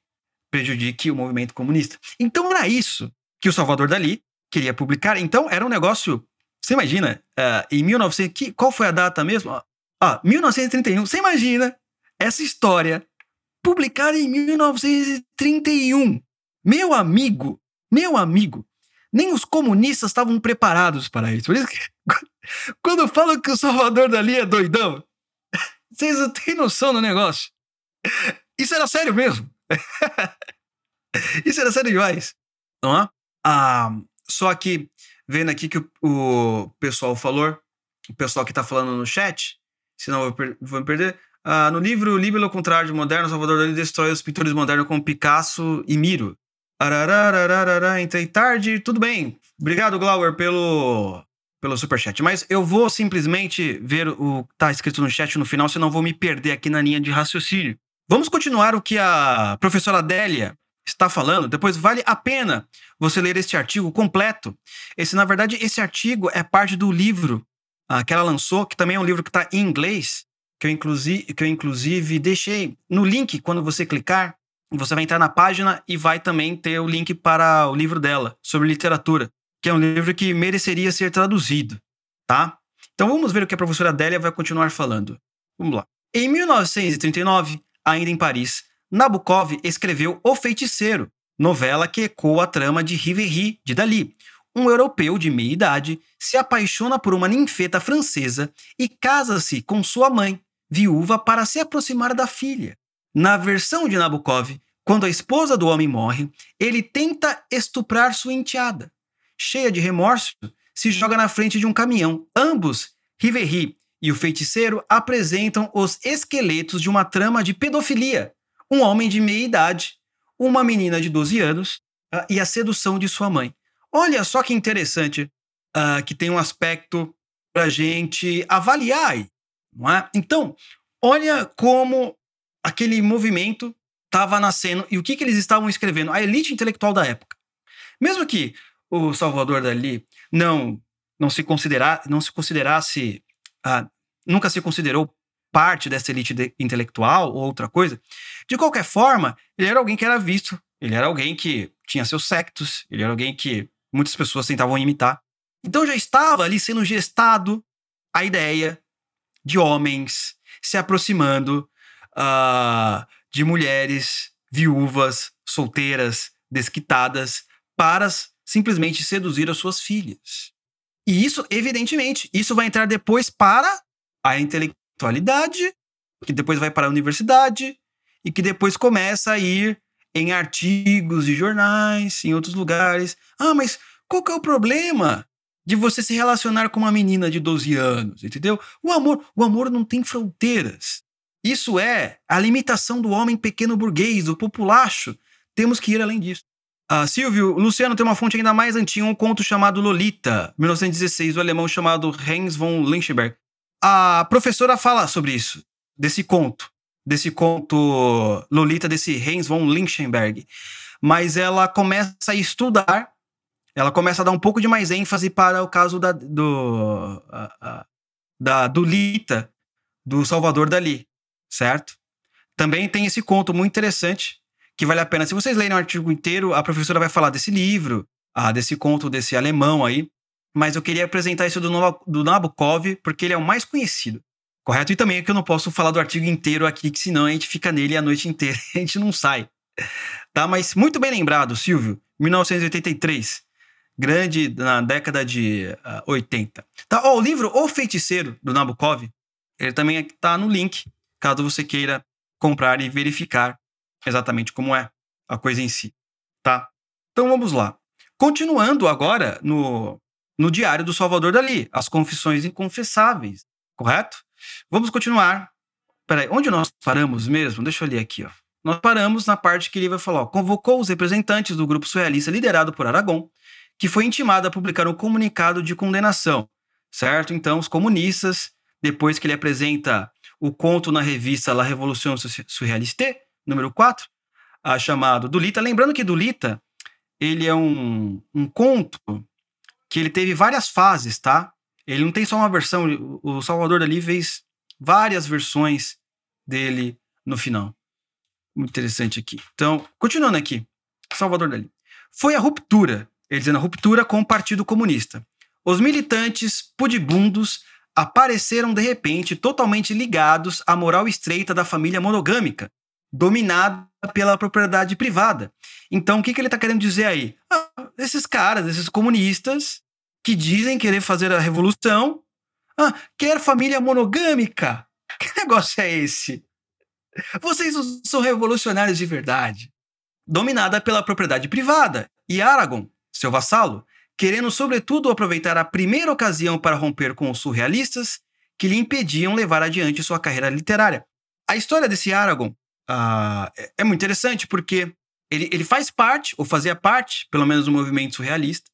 prejudique o movimento comunista. Então era isso que o Salvador Dali queria publicar. Então, era um negócio. Você imagina, uh, em 1900. Que, qual foi a data mesmo? Ah, 1931. Você imagina essa história publicada em 1931. Meu amigo, meu amigo, nem os comunistas estavam preparados para isso. Por isso que, quando falam que o Salvador Dali é doidão, vocês não têm noção do negócio. Isso era sério mesmo. Isso era sério demais. Não é? Ah, só que, vendo aqui que o, o pessoal falou, o pessoal que está falando no chat, senão eu vou, me perder. Ah, no livro Líbero ao contrário de moderno, Salvador Dali destrói os pintores modernos como Picasso e Miro. Arararararara, entrei tarde, tudo bem. Obrigado, Glauber, pelo, pelo superchat. Mas eu vou simplesmente ver o que tá escrito no chat no final, senão vou me perder aqui na linha de raciocínio. Vamos continuar o que a professora Adélia está falando. Depois vale a pena você ler este artigo completo. Esse, na verdade, esse artigo é parte do livro uh, que ela lançou, que também é um livro que está em inglês, que eu, inclusive, que eu inclusive deixei no link quando você clicar você vai entrar na página e vai também ter o link para o livro dela, sobre literatura, que é um livro que mereceria ser traduzido, tá? Então vamos ver o que a professora Adélia vai continuar falando. Vamos lá. Em 1939, ainda em Paris, Nabokov escreveu O Feiticeiro, novela que ecoa a trama de Riveri de Dali. Um europeu de meia idade se apaixona por uma ninfeta francesa e casa-se com sua mãe, viúva, para se aproximar da filha. Na versão de Nabokov, quando a esposa do homem morre, ele tenta estuprar sua enteada. Cheia de remorso, se joga na frente de um caminhão. Ambos, Riveri e o feiticeiro, apresentam os esqueletos de uma trama de pedofilia. Um homem de meia idade, uma menina de 12 anos uh, e a sedução de sua mãe. Olha só que interessante, uh, que tem um aspecto para gente avaliar aí, não é? Então, olha como aquele movimento estava nascendo e o que, que eles estavam escrevendo? A elite intelectual da época. Mesmo que o Salvador Dali não não se considerar, não se considerasse, ah, nunca se considerou parte dessa elite de, intelectual ou outra coisa. De qualquer forma, ele era alguém que era visto, ele era alguém que tinha seus sectos, ele era alguém que muitas pessoas tentavam imitar. Então já estava ali sendo gestado a ideia de homens se aproximando uh, de mulheres viúvas, solteiras, desquitadas, para simplesmente seduzir as suas filhas. E isso, evidentemente, isso vai entrar depois para a intelectualidade, que depois vai para a universidade e que depois começa a ir em artigos de jornais, em outros lugares. Ah, mas qual que é o problema de você se relacionar com uma menina de 12 anos, entendeu? O amor, o amor não tem fronteiras. Isso é a limitação do homem pequeno burguês, do populacho. Temos que ir além disso. Ah, Silvio, Luciano tem uma fonte ainda mais antiga, um conto chamado Lolita, 1916, do alemão chamado Heinz von Lynchberg. A professora fala sobre isso, desse conto, desse conto Lolita, desse Heinz von Lynchberg. Mas ela começa a estudar, ela começa a dar um pouco de mais ênfase para o caso da, do, uh, uh, da, do Lita, do Salvador Dali certo? Também tem esse conto muito interessante que vale a pena. Se vocês lerem o artigo inteiro, a professora vai falar desse livro, ah, desse conto desse alemão aí. Mas eu queria apresentar isso do, do Nabokov porque ele é o mais conhecido, correto? E também é que eu não posso falar do artigo inteiro aqui, que senão a gente fica nele a noite inteira a gente não sai. Tá? Mas muito bem lembrado, Silvio, 1983 grande na década de uh, ah, 80. Tá? O livro O Feiticeiro, do Nabokov, ele também está no link caso você queira comprar e verificar exatamente como é a coisa em si, tá? Então vamos lá. Continuando agora no, no Diário do Salvador Dali, as confissões inconfessáveis, correto? Vamos continuar. Peraí, onde nós paramos mesmo? Deixa eu ler aqui, ó. Nós paramos na parte que ele vai falar, ó, convocou os representantes do grupo surrealista liderado por Aragon, que foi intimado a publicar um comunicado de condenação, certo? Então, os comunistas, depois que ele apresenta o conto na revista La Révolution Surréaliste, número 4, ah, chamado Dulita. Lembrando que Dulita, ele é um, um conto que ele teve várias fases, tá? Ele não tem só uma versão, o Salvador Dali fez várias versões dele no final. Muito interessante aqui. Então, continuando aqui, Salvador Dali. Foi a ruptura ele dizendo a ruptura com o Partido Comunista. Os militantes pudibundos apareceram de repente totalmente ligados à moral estreita da família monogâmica, dominada pela propriedade privada. Então, o que, que ele está querendo dizer aí? Ah, esses caras, esses comunistas que dizem querer fazer a revolução, ah, quer família monogâmica. Que negócio é esse? Vocês são revolucionários de verdade. Dominada pela propriedade privada. E Aragon, seu vassalo, querendo sobretudo aproveitar a primeira ocasião para romper com os surrealistas que lhe impediam levar adiante sua carreira literária. A história desse Aragon uh, é muito interessante porque ele, ele faz parte, ou fazia parte, pelo menos do movimento surrealista,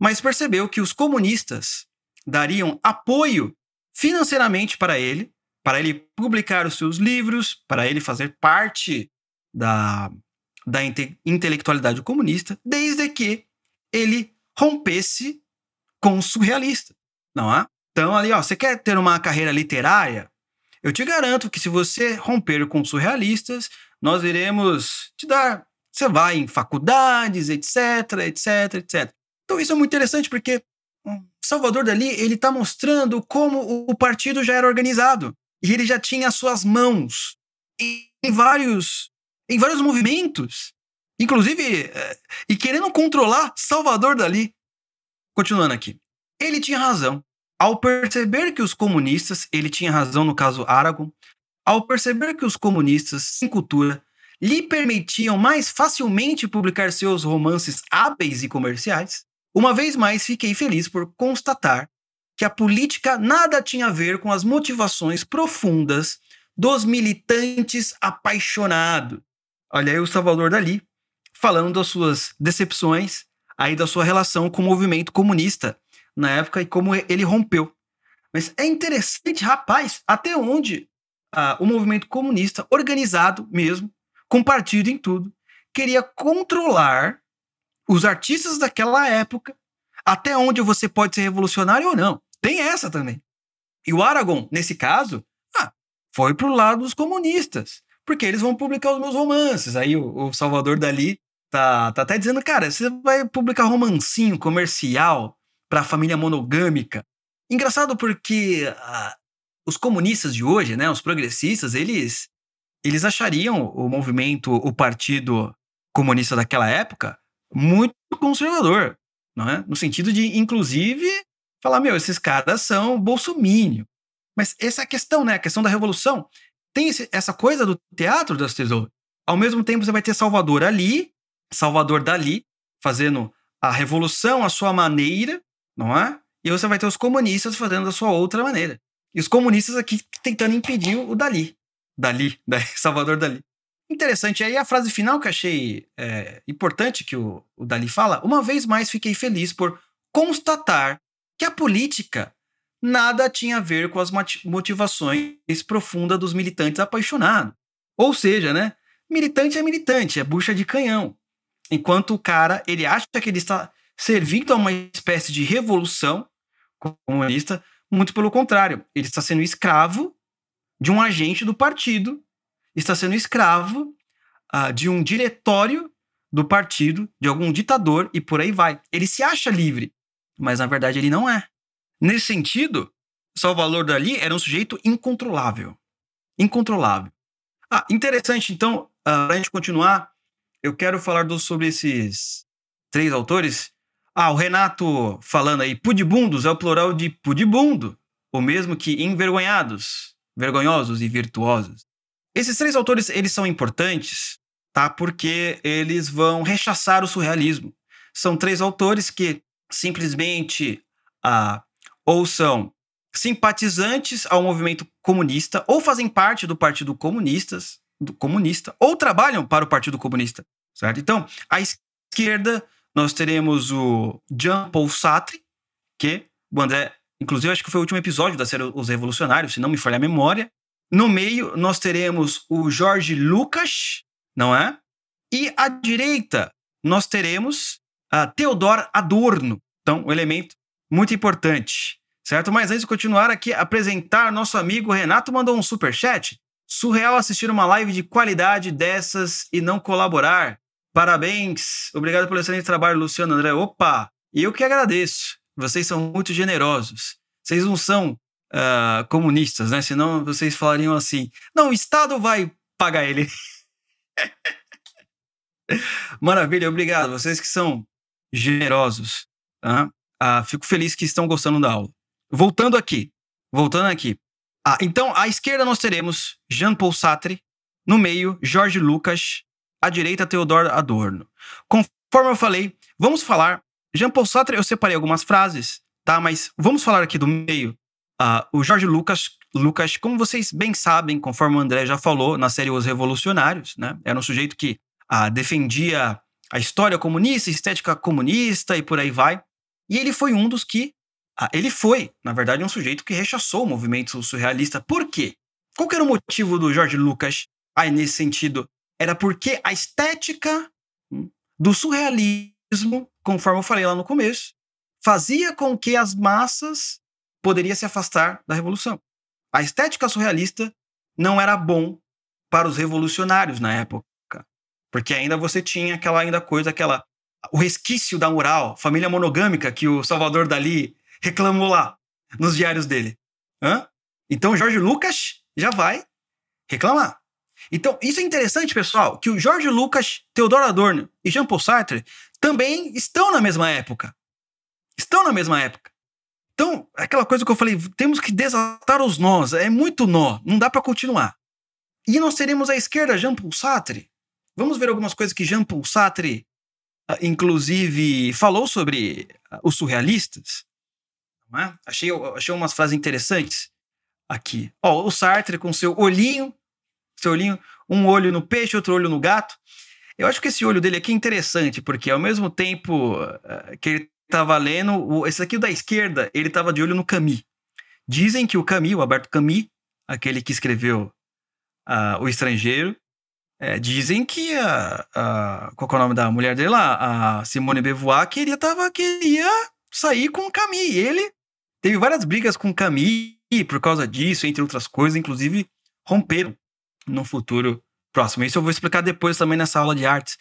mas percebeu que os comunistas dariam apoio financeiramente para ele, para ele publicar os seus livros, para ele fazer parte da, da inte intelectualidade comunista, desde que ele rompesse com o surrealista, não é? Então, ali, ó, você quer ter uma carreira literária? Eu te garanto que se você romper com surrealistas, nós iremos te dar. Você vai em faculdades, etc, etc, etc. Então, isso é muito interessante porque Salvador Dali ele está mostrando como o partido já era organizado e ele já tinha as suas mãos em vários em vários movimentos, inclusive eh, e querendo controlar Salvador Dali. Continuando aqui, ele tinha razão ao perceber que os comunistas, ele tinha razão no caso Aragon, ao perceber que os comunistas sem cultura lhe permitiam mais facilmente publicar seus romances hábeis e comerciais, uma vez mais fiquei feliz por constatar que a política nada tinha a ver com as motivações profundas dos militantes apaixonados. Olha aí o Salvador Dali falando das suas decepções, aí da sua relação com o movimento comunista na época e como ele rompeu. Mas é interessante, rapaz, até onde ah, o movimento comunista, organizado mesmo, com partido em tudo, queria controlar os artistas daquela época, até onde você pode ser revolucionário ou não. Tem essa também. E o Aragon, nesse caso, ah, foi pro lado dos comunistas, porque eles vão publicar os meus romances. Aí o, o Salvador Dali tá, tá até dizendo, cara, você vai publicar romancinho comercial para a família monogâmica. Engraçado porque ah, os comunistas de hoje, né, os progressistas, eles eles achariam o movimento, o partido comunista daquela época muito conservador, não é? No sentido de, inclusive, falar, meu, esses caras são bolsomínio. Mas essa é a questão, né? A questão da revolução. Tem esse, essa coisa do teatro das tesouras. Ao mesmo tempo, você vai ter Salvador ali, Salvador dali, fazendo a revolução à sua maneira, não é? E você vai ter os comunistas fazendo da sua outra maneira. E os comunistas aqui tentando impedir o Dali. Dali, Salvador Dali. Interessante. Aí a frase final que achei é, importante que o, o Dali fala: uma vez mais fiquei feliz por constatar que a política nada tinha a ver com as motivações profundas dos militantes apaixonados. Ou seja, né? Militante é militante, é bucha de canhão. Enquanto o cara, ele acha que ele está servindo a uma espécie de revolução comunista, muito pelo contrário, ele está sendo escravo de um agente do partido está sendo escravo uh, de um diretório do partido, de algum ditador e por aí vai. Ele se acha livre, mas na verdade ele não é. Nesse sentido, Salvador Dali era um sujeito incontrolável. Incontrolável. Ah, interessante. Então, uh, ah, para a gente continuar, eu quero falar do, sobre esses três autores. Ah, o Renato falando aí, pudibundos é o plural de pudibundo, o mesmo que envergonhados, vergonhosos e virtuosos. Esses três autores, eles são importantes, tá? Porque eles vão rechaçar o surrealismo. São três autores que simplesmente ah, ou são simpatizantes ao movimento comunista, ou fazem parte do Partido Comunistas, do comunista, ou trabalham para o Partido Comunista, certo? Então, à esquerda, nós teremos o Jean-Paul Sartre, que o André, inclusive, acho que foi o último episódio da série Os Revolucionários, se não me falha a memória. No meio, nós teremos o Jorge Lucas, não é? E à direita, nós teremos a Theodor Adorno. Então, um elemento muito importante, certo? Mas antes de continuar aqui, apresentar nosso amigo Renato mandou um super chat. Surreal assistir uma live de qualidade dessas e não colaborar. Parabéns! Obrigado pelo excelente trabalho, Luciano André. Opa! Eu que agradeço. Vocês são muito generosos. Vocês não são uh, comunistas, né? Senão vocês falariam assim: não, o Estado vai pagar ele. Maravilha, obrigado. Vocês que são generosos. Tá? Uh, fico feliz que estão gostando da aula. Voltando aqui. Voltando aqui. Ah, então, à esquerda nós teremos Jean-Paul Sartre, no meio, Jorge Lucas, à direita, Theodor Adorno. Conforme eu falei, vamos falar. Jean-Paul Sartre, eu separei algumas frases, tá? Mas vamos falar aqui do meio. Uh, o Jorge Lucas, Lucas, como vocês bem sabem, conforme o André já falou na série Os Revolucionários, né? Era um sujeito que uh, defendia a história comunista, estética comunista e por aí vai. E ele foi um dos que ah, ele foi, na verdade, um sujeito que rechaçou o movimento surrealista. Por quê? Qual era o motivo do George Lucas aí nesse sentido? Era porque a estética hum, do surrealismo, conforme eu falei lá no começo, fazia com que as massas poderiam se afastar da revolução. A estética surrealista não era bom para os revolucionários na época, porque ainda você tinha aquela ainda coisa, aquela o resquício da moral, família monogâmica que o Salvador Dali reclamou lá nos diários dele. Hã? Então, Jorge Lucas já vai reclamar. Então, isso é interessante, pessoal, que o Jorge Lucas, Theodor Adorno e Jean-Paul Sartre também estão na mesma época. Estão na mesma época. Então, aquela coisa que eu falei, temos que desatar os nós, é muito nó, não dá para continuar. E nós teremos à esquerda Jean-Paul Sartre. Vamos ver algumas coisas que Jean-Paul Sartre, ah, inclusive, falou sobre ah, os surrealistas. É? Achei, achei umas frases interessantes aqui. Ó, o Sartre com seu olhinho, seu olhinho, um olho no peixe, outro olho no gato. Eu acho que esse olho dele aqui é interessante, porque ao mesmo tempo uh, que ele estava lendo, o, esse aqui da esquerda, ele estava de olho no Camus. Dizem que o Camus, o Alberto Camus, aquele que escreveu uh, O Estrangeiro, é, dizem que a, Qual é o nome da mulher dele lá? A Simone Beauvoir queria, tava, queria sair com o Camus. E ele Teve várias brigas com Camille por causa disso, entre outras coisas, inclusive romperam no futuro próximo. Isso eu vou explicar depois também nessa aula de artes,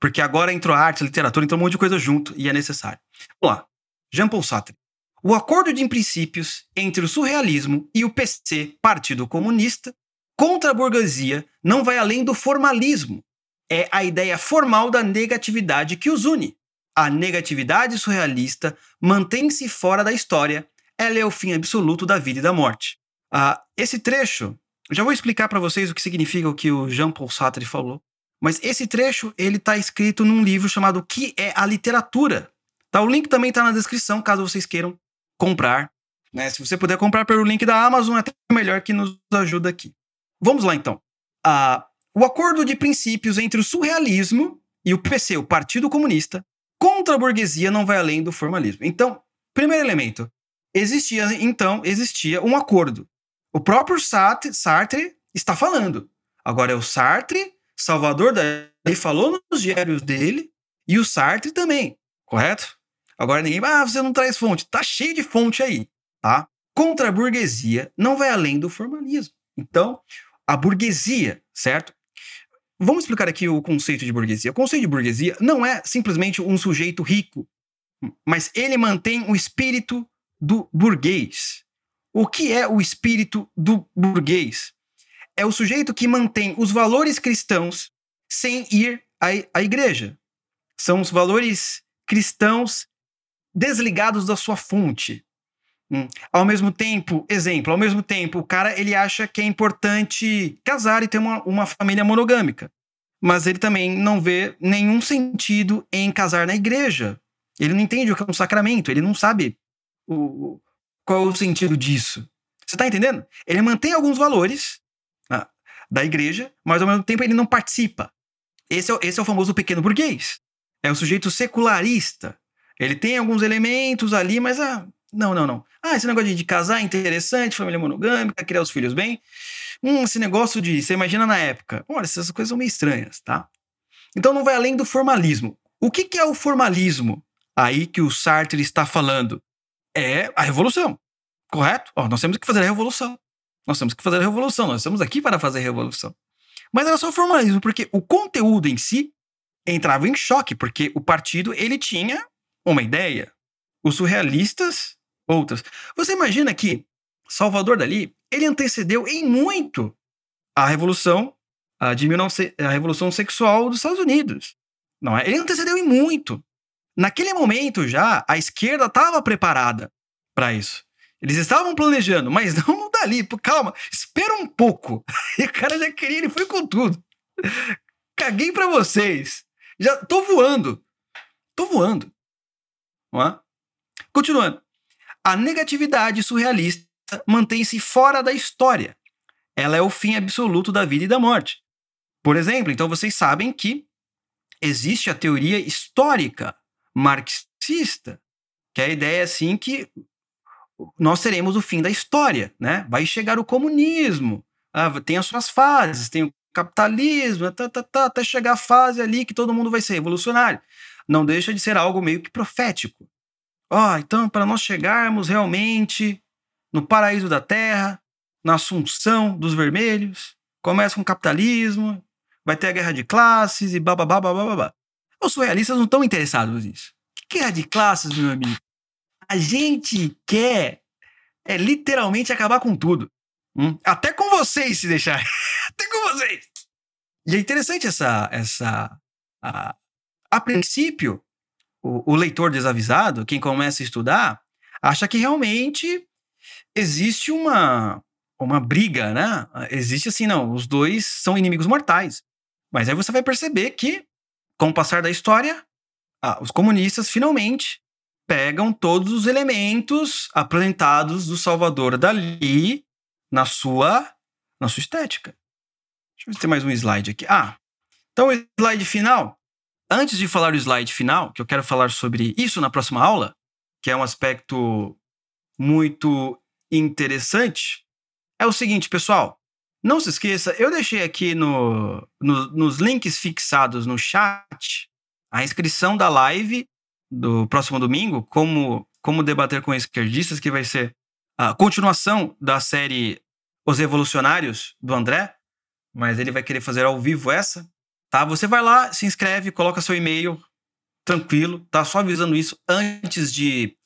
porque agora entrou arte, literatura, entrou um monte de coisa junto e é necessário. Vamos lá. Jean-Paul Sartre. O acordo de princípios entre o surrealismo e o PC, Partido Comunista, contra a burguesia não vai além do formalismo. É a ideia formal da negatividade que os une. A negatividade surrealista mantém-se fora da história ela é o fim absoluto da vida e da morte. Ah, esse trecho, já vou explicar para vocês o que significa o que o Jean-Paul Sartre falou, mas esse trecho ele está escrito num livro chamado O que é a literatura. Tá, o link também está na descrição, caso vocês queiram comprar. Né? Se você puder comprar pelo link da Amazon, é até melhor que nos ajuda aqui. Vamos lá então. Ah, o acordo de princípios entre o surrealismo e o PC, o Partido Comunista, contra a burguesia não vai além do formalismo. Então, primeiro elemento, existia, então, existia um acordo. O próprio Sartre, Sartre está falando. Agora é o Sartre, Salvador Dali falou nos diários dele, e o Sartre também, correto? Agora ninguém, ah, você não traz fonte. Tá cheio de fonte aí, tá? Contra a burguesia não vai além do formalismo. Então, a burguesia, certo? Vamos explicar aqui o conceito de burguesia. O conceito de burguesia não é simplesmente um sujeito rico, mas ele mantém o espírito do burguês. O que é o espírito do burguês? É o sujeito que mantém os valores cristãos sem ir à, igreja. São os valores cristãos desligados da sua fonte. Hum. Ao mesmo tempo, exemplo, ao mesmo tempo, o cara ele acha que é importante casar e ter uma, uma família monogâmica. Mas ele também não vê nenhum sentido em casar na igreja. Ele não entende o que é um sacramento, ele não sabe o, qual é o sentido disso? Você está entendendo? Ele mantém alguns valores ah, da igreja, mas ao mesmo tempo ele não participa. Esse é, esse é o famoso pequeno burguês. É o sujeito secularista. Ele tem alguns elementos ali, mas ah, não, não, não. Ah, esse negócio de, de casar é interessante, família monogâmica, criar os filhos bem. Hum, esse negócio de. Você imagina na época. Olha, essas coisas são meio estranhas, tá? Então não vai além do formalismo. O que, que é o formalismo aí que o Sartre está falando? É a revolução. Correto? Nós temos que fazer a revolução. Nós temos que fazer a revolução. Nós estamos aqui para fazer a revolução. Mas era só formalismo, porque o conteúdo em si entravam em choque, porque o partido ele tinha uma ideia. Os surrealistas, outras. Você imagina que Salvador Dali, ele antecedeu em muito a revolução a de 19, a revolução sexual dos Estados Unidos. Não é? Ele antecedeu em muito. Naquele momento já a esquerda estava preparada para isso. Eles estavam planejando, mas não dali. Calma, espera um pouco. E o cara já queria, ele foi com tudo. Caguei para vocês. Já tô voando. Tô voando. Não é? Continuando. A negatividade surrealista mantém-se fora da história. Ela é o fim absoluto da vida e da morte. Por exemplo, então vocês sabem que existe a teoria histórica marxista, que é a ideia assim que nós teremos o fim da história, né? Vai chegar o comunismo, ah, tem as suas fases, tem o capitalismo, tá, tá, tá, até chegar a fase ali que todo mundo vai ser revolucionário. Não deixa de ser algo meio que profético. Ó, oh, então, para nós chegarmos realmente no paraíso da terra, na assunção dos vermelhos, começa com o capitalismo, vai ter a guerra de classes e bababá, babá. Os surrealistas não estão interessados nisso. Que guerra de classes, meu amigo? A gente quer é literalmente acabar com tudo. Hum? Até com vocês, se deixar. Até com vocês. E é interessante essa. essa a, a princípio, o, o leitor desavisado, quem começa a estudar, acha que realmente existe uma, uma briga, né? Existe assim, não, os dois são inimigos mortais. Mas aí você vai perceber que, com o passar da história, ah, os comunistas finalmente pegam todos os elementos apresentados do Salvador Dali na sua, na sua estética. Deixa eu ver se tem mais um slide aqui. Ah, então o slide final Antes de falar o slide final, que eu quero falar sobre isso na próxima aula, que é um aspecto muito interessante, é o seguinte, pessoal. Não se esqueça, eu deixei aqui no, no, nos links fixados no chat a inscrição da live do próximo domingo, como, como debater com esquerdistas, que vai ser a continuação da série Os Revolucionários, do André, mas ele vai querer fazer ao vivo essa. Tá? Você vai lá, se inscreve, coloca seu e-mail, tranquilo, tá? Só avisando isso antes de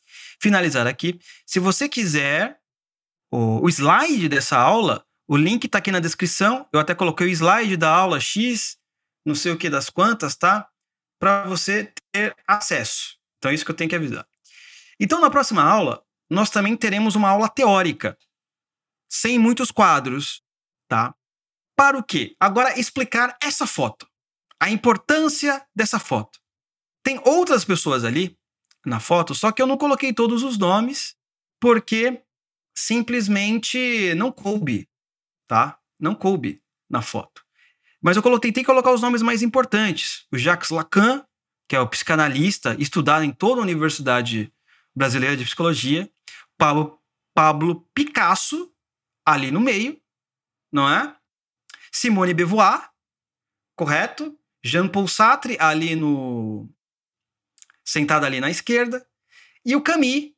finalizar aqui. Se você quiser o, o slide dessa aula, o link tá aqui na descrição. Eu até coloquei o slide da aula X, não sei o que das quantas, tá? Para você ter acesso. Então é isso que eu tenho que avisar. Então na próxima aula, nós também teremos uma aula teórica, sem muitos quadros, tá? Para o quê? Agora explicar essa foto a importância dessa foto. Tem outras pessoas ali na foto, só que eu não coloquei todos os nomes porque simplesmente não coube, tá? Não coube na foto. Mas eu coloquei, tentei colocar os nomes mais importantes. O Jacques Lacan, que é o psicanalista estudado em toda a Universidade Brasileira de Psicologia, Pablo, Pablo Picasso, ali no meio, não é? Simone Beauvoir, correto? Jean Paul Sartre ali no sentado ali na esquerda e o Camus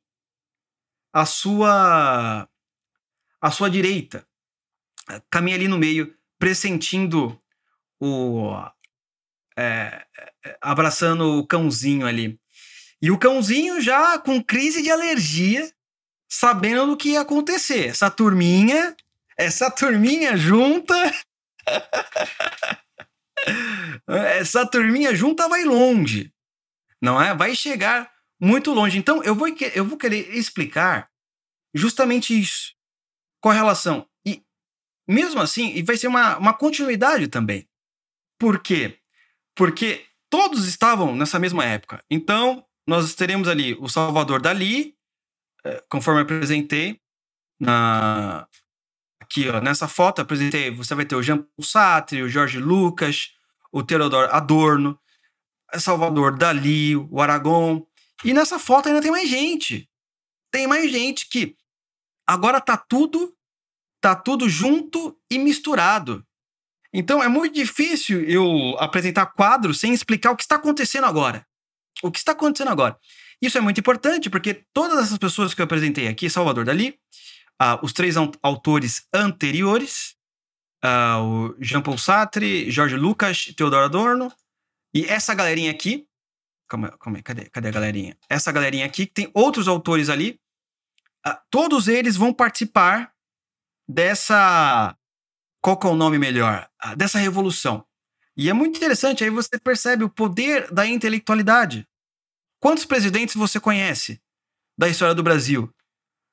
à sua à sua direita. Camus ali no meio, pressentindo o é, é, abraçando o cãozinho ali. E o cãozinho já com crise de alergia, sabendo do que ia acontecer. Essa turminha, essa turminha junta Essa turminha junta vai longe, não é? Vai chegar muito longe. Então, eu vou, eu vou querer explicar justamente isso, com relação. Mesmo assim, e vai ser uma, uma continuidade também. Por quê? Porque todos estavam nessa mesma época. Então, nós teremos ali o Salvador Dali, eh, conforme apresentei na, aqui ó, nessa foto, apresentei, você vai ter o Jean Paul Sartre, o Jorge Lucas, o Theodor Adorno, Salvador Dali, o Aragon. E nessa foto ainda tem mais gente. Tem mais gente que agora tá tudo tá tudo junto e misturado. Então é muito difícil eu apresentar quadros sem explicar o que está acontecendo agora. O que está acontecendo agora. Isso é muito importante porque todas essas pessoas que eu apresentei aqui, Salvador Dali, uh, os três autores anteriores, uh, o Jean-Paul Sartre, Jorge Lucas, Theodor Adorno E essa galerinha aqui, calma, calma aí, cadê, cadê a galerinha? Essa galerinha aqui, que tem outros autores ali, uh, todos eles vão participar dessa. Qual é o nome melhor? Uh, dessa revolução. E é muito interessante, aí você percebe o poder da intelectualidade. Quantos presidentes você conhece da história do Brasil?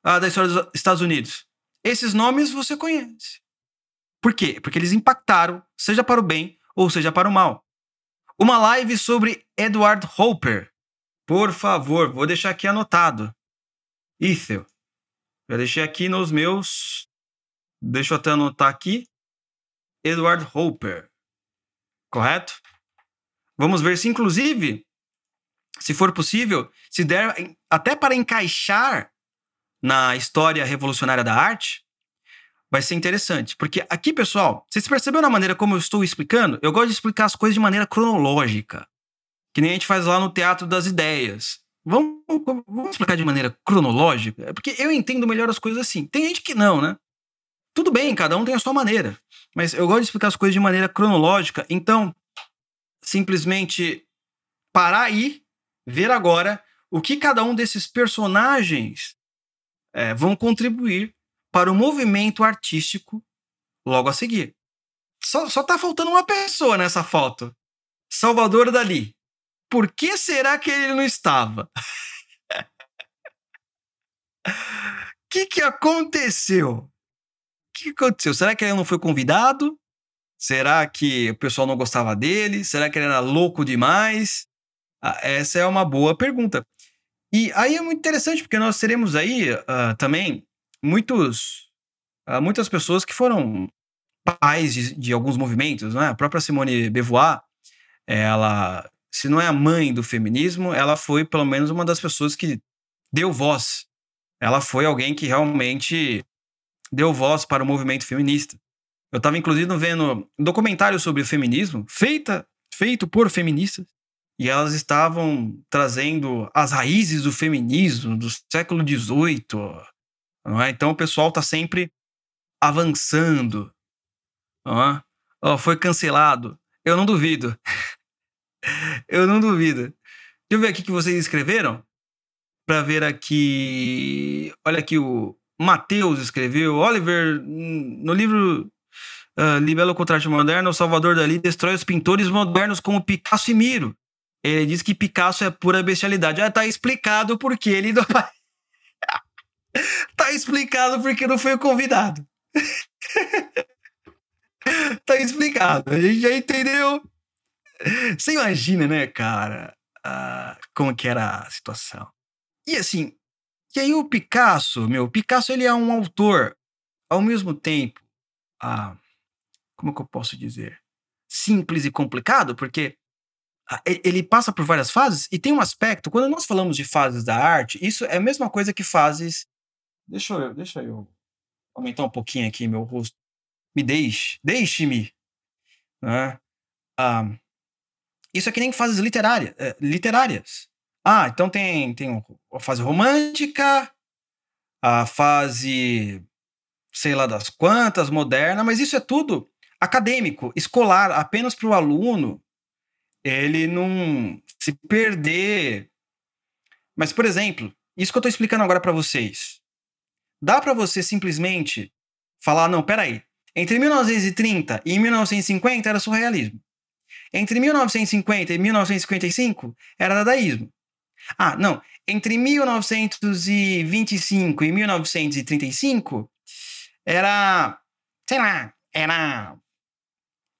Ah, da história dos Estados Unidos? Esses nomes você conhece. Por quê? Porque eles impactaram, seja para o bem ou seja para o mal. Uma live sobre Edward Hopper. Por favor, vou deixar aqui anotado. Isso. Eu deixei aqui nos meus. Deixa eu até anotar aqui. Edward Hopper. Correto? Vamos ver se, inclusive, se for possível, se der até para encaixar na história revolucionária da arte, vai ser interessante. Porque aqui, pessoal, vocês perceberam na maneira como eu estou explicando? Eu gosto de explicar as coisas de maneira cronológica, que nem a gente faz lá no Teatro das Ideias. Vamos, vamos explicar de maneira cronológica? Porque eu entendo melhor as coisas assim. Tem gente que não, né? Tudo bem, cada um tem a sua maneira. Mas eu gosto de explicar as coisas de maneira cronológica. Então, simplesmente parar aí ver agora o que cada um desses personagens é, vão contribuir para o movimento artístico logo a seguir. Só, só tá faltando uma pessoa nessa foto. Salvador Dali. Por que será que ele não estava? O que, que aconteceu? Que aconteceu? Será que ele não foi convidado? Será que o pessoal não gostava dele? Será que ele era louco demais? Ah, essa é uma boa pergunta. E aí é muito interessante, porque nós teremos aí uh, também muitos, uh, muitas pessoas que foram pais de, de, alguns movimentos, né? A própria Simone Beauvoir, ela, se não é a mãe do feminismo, ela foi pelo menos uma das pessoas que deu voz. Ela foi alguém que realmente deu voz para o movimento feminista. Eu estava inclusive vendo um documentário sobre o feminismo, feita, feito por feministas, e elas estavam trazendo as raízes do feminismo do século XVIII. É? Então o pessoal está sempre avançando. É? oh, foi cancelado. Eu não duvido. Eu não duvido. Deixa eu ver aqui que vocês escreveram. Para ver aqui. Olha aqui, o Matheus escreveu. Oliver, no livro uh, Libelo Contraste Moderno, o Salvador Dali destrói os pintores modernos como Picasso e Miro. Ele diz que Picasso é pura bestialidade. Ah, tá explicado porque ele não. tá explicado porque não foi convidado. tá explicado. A gente já entendeu. Você imagina, né, cara, uh, como que era a situação. E assim, e aí o Picasso, meu, Picasso ele é um autor, ao mesmo tempo, uh, como que eu posso dizer? Simples e complicado, porque ele passa por várias fases e tem um aspecto, quando nós falamos de fases da arte, isso é a mesma coisa que fases. Deixa eu, deixa eu aumentar um pouquinho aqui meu rosto. Me deixe, deixe-me. Né? Ah, isso é que nem fases literária, é, literárias. Ah, então tem, tem a fase romântica, a fase sei lá das quantas, moderna, mas isso é tudo acadêmico, escolar, apenas para o aluno ele não se perder. Mas, por exemplo, isso que eu estou explicando agora para vocês. Dá para você simplesmente falar, não, peraí, entre 1930 e 1950 era surrealismo. Entre 1950 e 1955 era dadaísmo. Ah, não, entre 1925 e 1935 era, sei lá, era,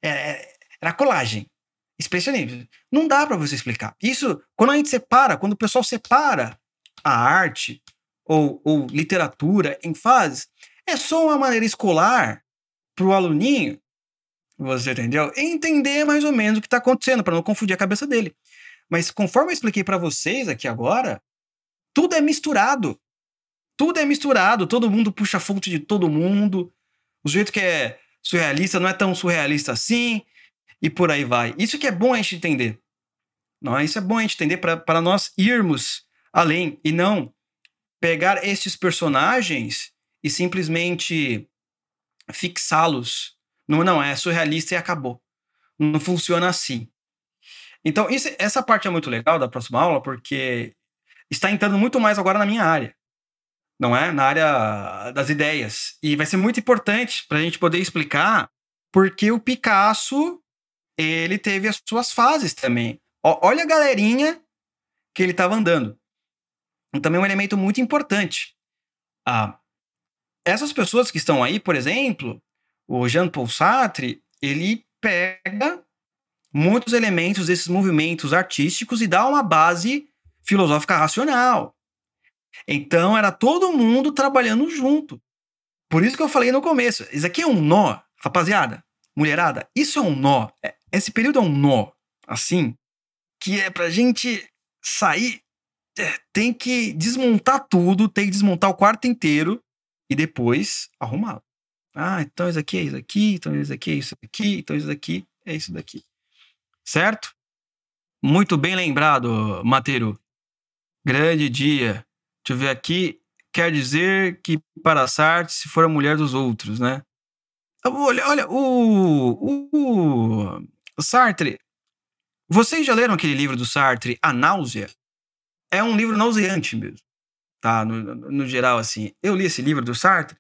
era, era colagem expressionismo. Não dá para você explicar. Isso, quando a gente separa, quando o pessoal separa a arte ou, ou literatura em fases, é só uma maneira escolar para o aluninho, você entendeu? Entender mais ou menos o que está acontecendo, para não confundir a cabeça dele. Mas conforme eu expliquei para vocês aqui agora, tudo é misturado. Tudo é misturado, todo mundo puxa fonte de todo mundo. O jeito que é surrealista não é tão surrealista assim e por aí vai. Isso que é bom a gente entender. Não, isso é bom a gente entender para nós irmos além e não pegar estes personagens e simplesmente fixá-los. Não, não, é surrealista e acabou. Não funciona assim. Então, isso, essa parte é muito legal da próxima aula, porque está entrando muito mais agora na minha área, não é? Na área das ideias. E vai ser muito importante para a gente poder explicar porque o Picasso ele teve as suas fases também. Olha a galerinha que ele estava andando. Então, também é um elemento muito importante. Ah, essas pessoas que estão aí, por exemplo, o Jean-Paul Sartre, ele pega muitos elementos desses movimentos artísticos e dá uma base filosófica racional. Então era todo mundo trabalhando junto. Por isso que eu falei no começo, isso aqui é um nó, rapaziada, mulherada, isso é um nó. É, esse período é um nó, assim, que é pra gente sair, é, tem que desmontar tudo, tem que desmontar o quarto inteiro e depois arrumá-lo. Ah, então isso aqui é isso aqui, então isso aqui é isso aqui, então isso aqui é isso daqui. Certo? Muito bem lembrado, Mateiro. Grande dia. Deixa eu ver aqui. Quer dizer que para Sartre, se for a mulher dos outros, né? Olha, olha, o, o, o Sartre. Vocês já leram aquele livro do Sartre, A Náusea? É um livro nauseante mesmo, tá? No, no geral, assim. Eu li esse livro do Sartre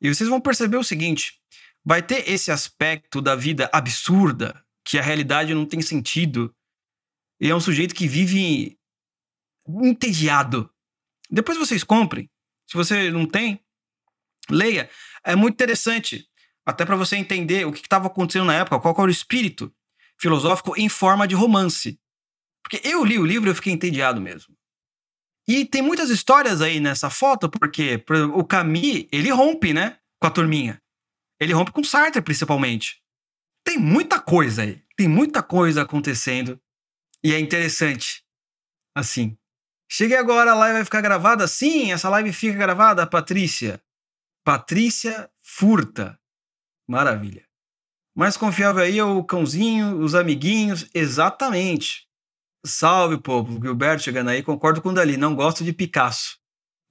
e vocês vão perceber o seguinte: vai ter esse aspecto da vida absurda, que a realidade não tem sentido. E é um sujeito que vive entediado. Depois vocês comprem. Se você não tem, leia. É muito interessante, até para você entender o que estava acontecendo na época, qual era o espírito filosófico em forma de romance. Porque eu li o livro e eu fiquei entediado mesmo. E tem muitas histórias aí nessa foto, porque por exemplo, o Camille, ele rompe, né? Com a turminha. Ele rompe com Sartre, principalmente. Tem muita coisa aí. Tem muita coisa acontecendo. E é interessante. Assim. Cheguei agora, a live vai ficar gravada? Sim, essa live fica gravada, Patrícia. Patrícia Furta. Maravilha. Mais confiável aí é o cãozinho, os amiguinhos. Exatamente. Salve, povo. Gilberto chegando aí. Concordo com o Dali. Não gosto de Picasso.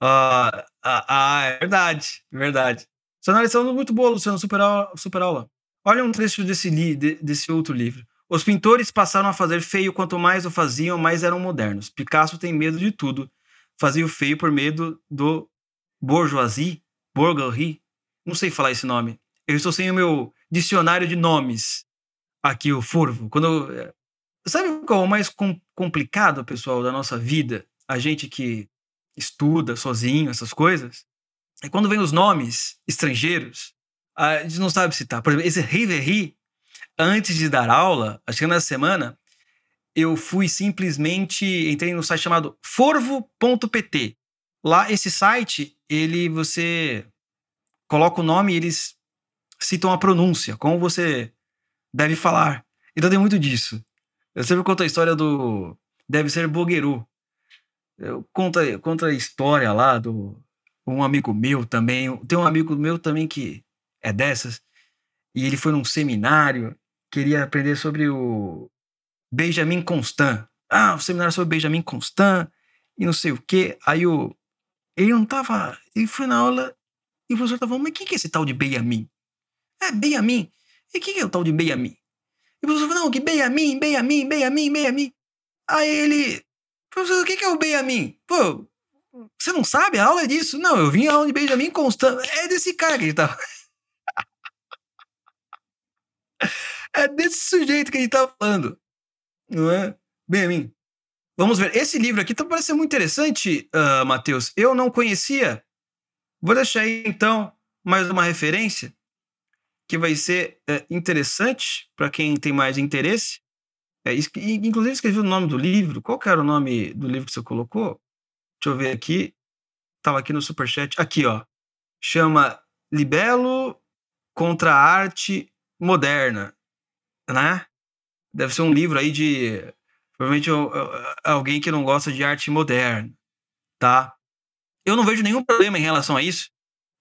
Ah, ah, ah é verdade. Verdade. Sua análise muito boa, Luciano. Super aula. Super aula. Olha um trecho desse, li, desse outro livro. Os pintores passaram a fazer feio quanto mais o faziam, mais eram modernos. Picasso tem medo de tudo. Fazia o feio por medo do bourgeoisie, bourgeoisie. Não sei falar esse nome. Eu estou sem o meu dicionário de nomes aqui, o furvo. Quando eu, sabe qual é o mais com, complicado, pessoal, da nossa vida? A gente que estuda sozinho essas coisas. É quando vem os nomes estrangeiros a gente não sabe citar. Por exemplo, esse Riverri, antes de dar aula, acho que na semana, eu fui simplesmente, entrei no site chamado forvo.pt. Lá, esse site, ele, você coloca o nome e eles citam a pronúncia, como você deve falar. Então tem muito disso. Eu sempre conto a história do. Deve ser Bogueru. Eu conto, conto a história lá do. Um amigo meu também. Tem um amigo meu também que é dessas. E ele foi num seminário, queria aprender sobre o Benjamin Constant. Ah, um seminário sobre Benjamin Constant e não sei o quê. Aí o ele não tava, ele foi na aula e o professor tava falando, mas o que, é esse tal de Benjamin? É, Benjamin. E o que, que é o tal de Benjamin? E o professor falou, não, que Benjamin, Benjamin, Benjamin, Benjamin. Aí ele, professor, o que, que é o Benjamin? Pô, você não sabe? A aula é disso? Não, eu vim a aula de Benjamin Constant. É desse cara que ele tava. É desse sujeito que a gente tá falando. Não é? Mim. Vamos ver. Esse livro aqui tá parecendo muito interessante, uh, Matheus. Eu não conhecia. Vou deixar aí, então, mais uma referência que vai ser é, interessante para quem tem mais interesse. É, inclusive, escrevi o nome do livro. Qual era o nome do livro que você colocou? Deixa eu ver aqui. Estava aqui no superchat. Aqui, ó. Chama Libelo contra a Arte Moderna né? Deve ser um livro aí de. Provavelmente alguém que não gosta de arte moderna, tá? Eu não vejo nenhum problema em relação a isso.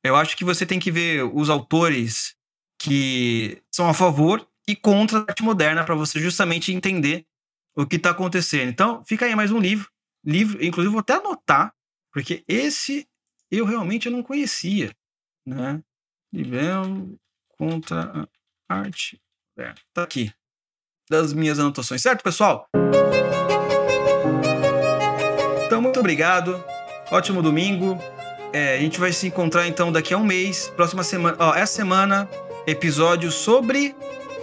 Eu acho que você tem que ver os autores que são a favor e contra a arte moderna para você justamente entender o que está acontecendo. Então, fica aí mais um livro. Livro, inclusive vou até anotar, porque esse eu realmente não conhecia, né? Livro contra arte é, tá aqui. das minhas anotações, certo, pessoal? Então, muito obrigado. Ótimo domingo. É, a gente vai se encontrar então daqui a um mês. Próxima semana, ó, essa semana, episódio sobre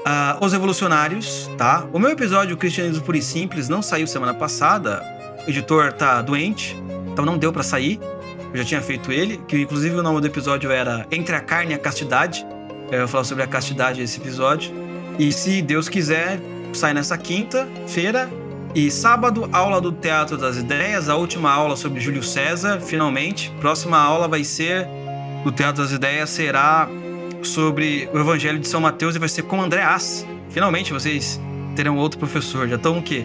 uh, os evolucionários, tá? O meu episódio, Cristianismo Puro e Simples, não saiu semana passada. O editor tá doente, então não deu para sair. Eu já tinha feito ele, que inclusive o nome do episódio era Entre a Carne e a Castidade. Eu vou falar sobre a castidade nesse episódio. E se Deus quiser, sai nessa quinta-feira. E sábado, aula do Teatro das Ideias, a última aula sobre Júlio César, finalmente. Próxima aula vai ser do Teatro das Ideias, será sobre o Evangelho de São Mateus e vai ser com André Ass. Finalmente vocês terão outro professor. Já estão o quê?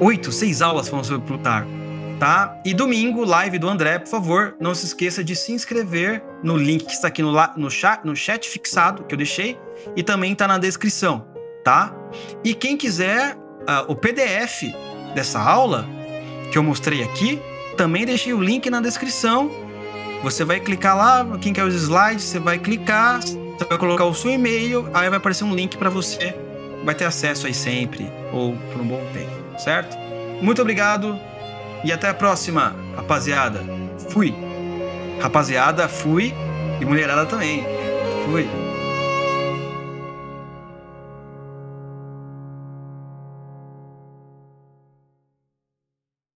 Oito, seis aulas falando sobre Plutarco tá? E domingo, live do André, por favor, não se esqueça de se inscrever no link que está aqui no, no, chat, no chat fixado que eu deixei e também está na descrição, tá? E quem quiser uh, o PDF dessa aula que eu mostrei aqui, também deixei o link na descrição. Você vai clicar lá, quem quer os slides, você vai clicar, você vai colocar o seu e-mail, aí vai aparecer um link para você, vai ter acesso aí sempre ou por um bom tempo, certo? Muito obrigado. E até a próxima, rapaziada. Fui. Rapaziada, fui. E mulherada também. Fui.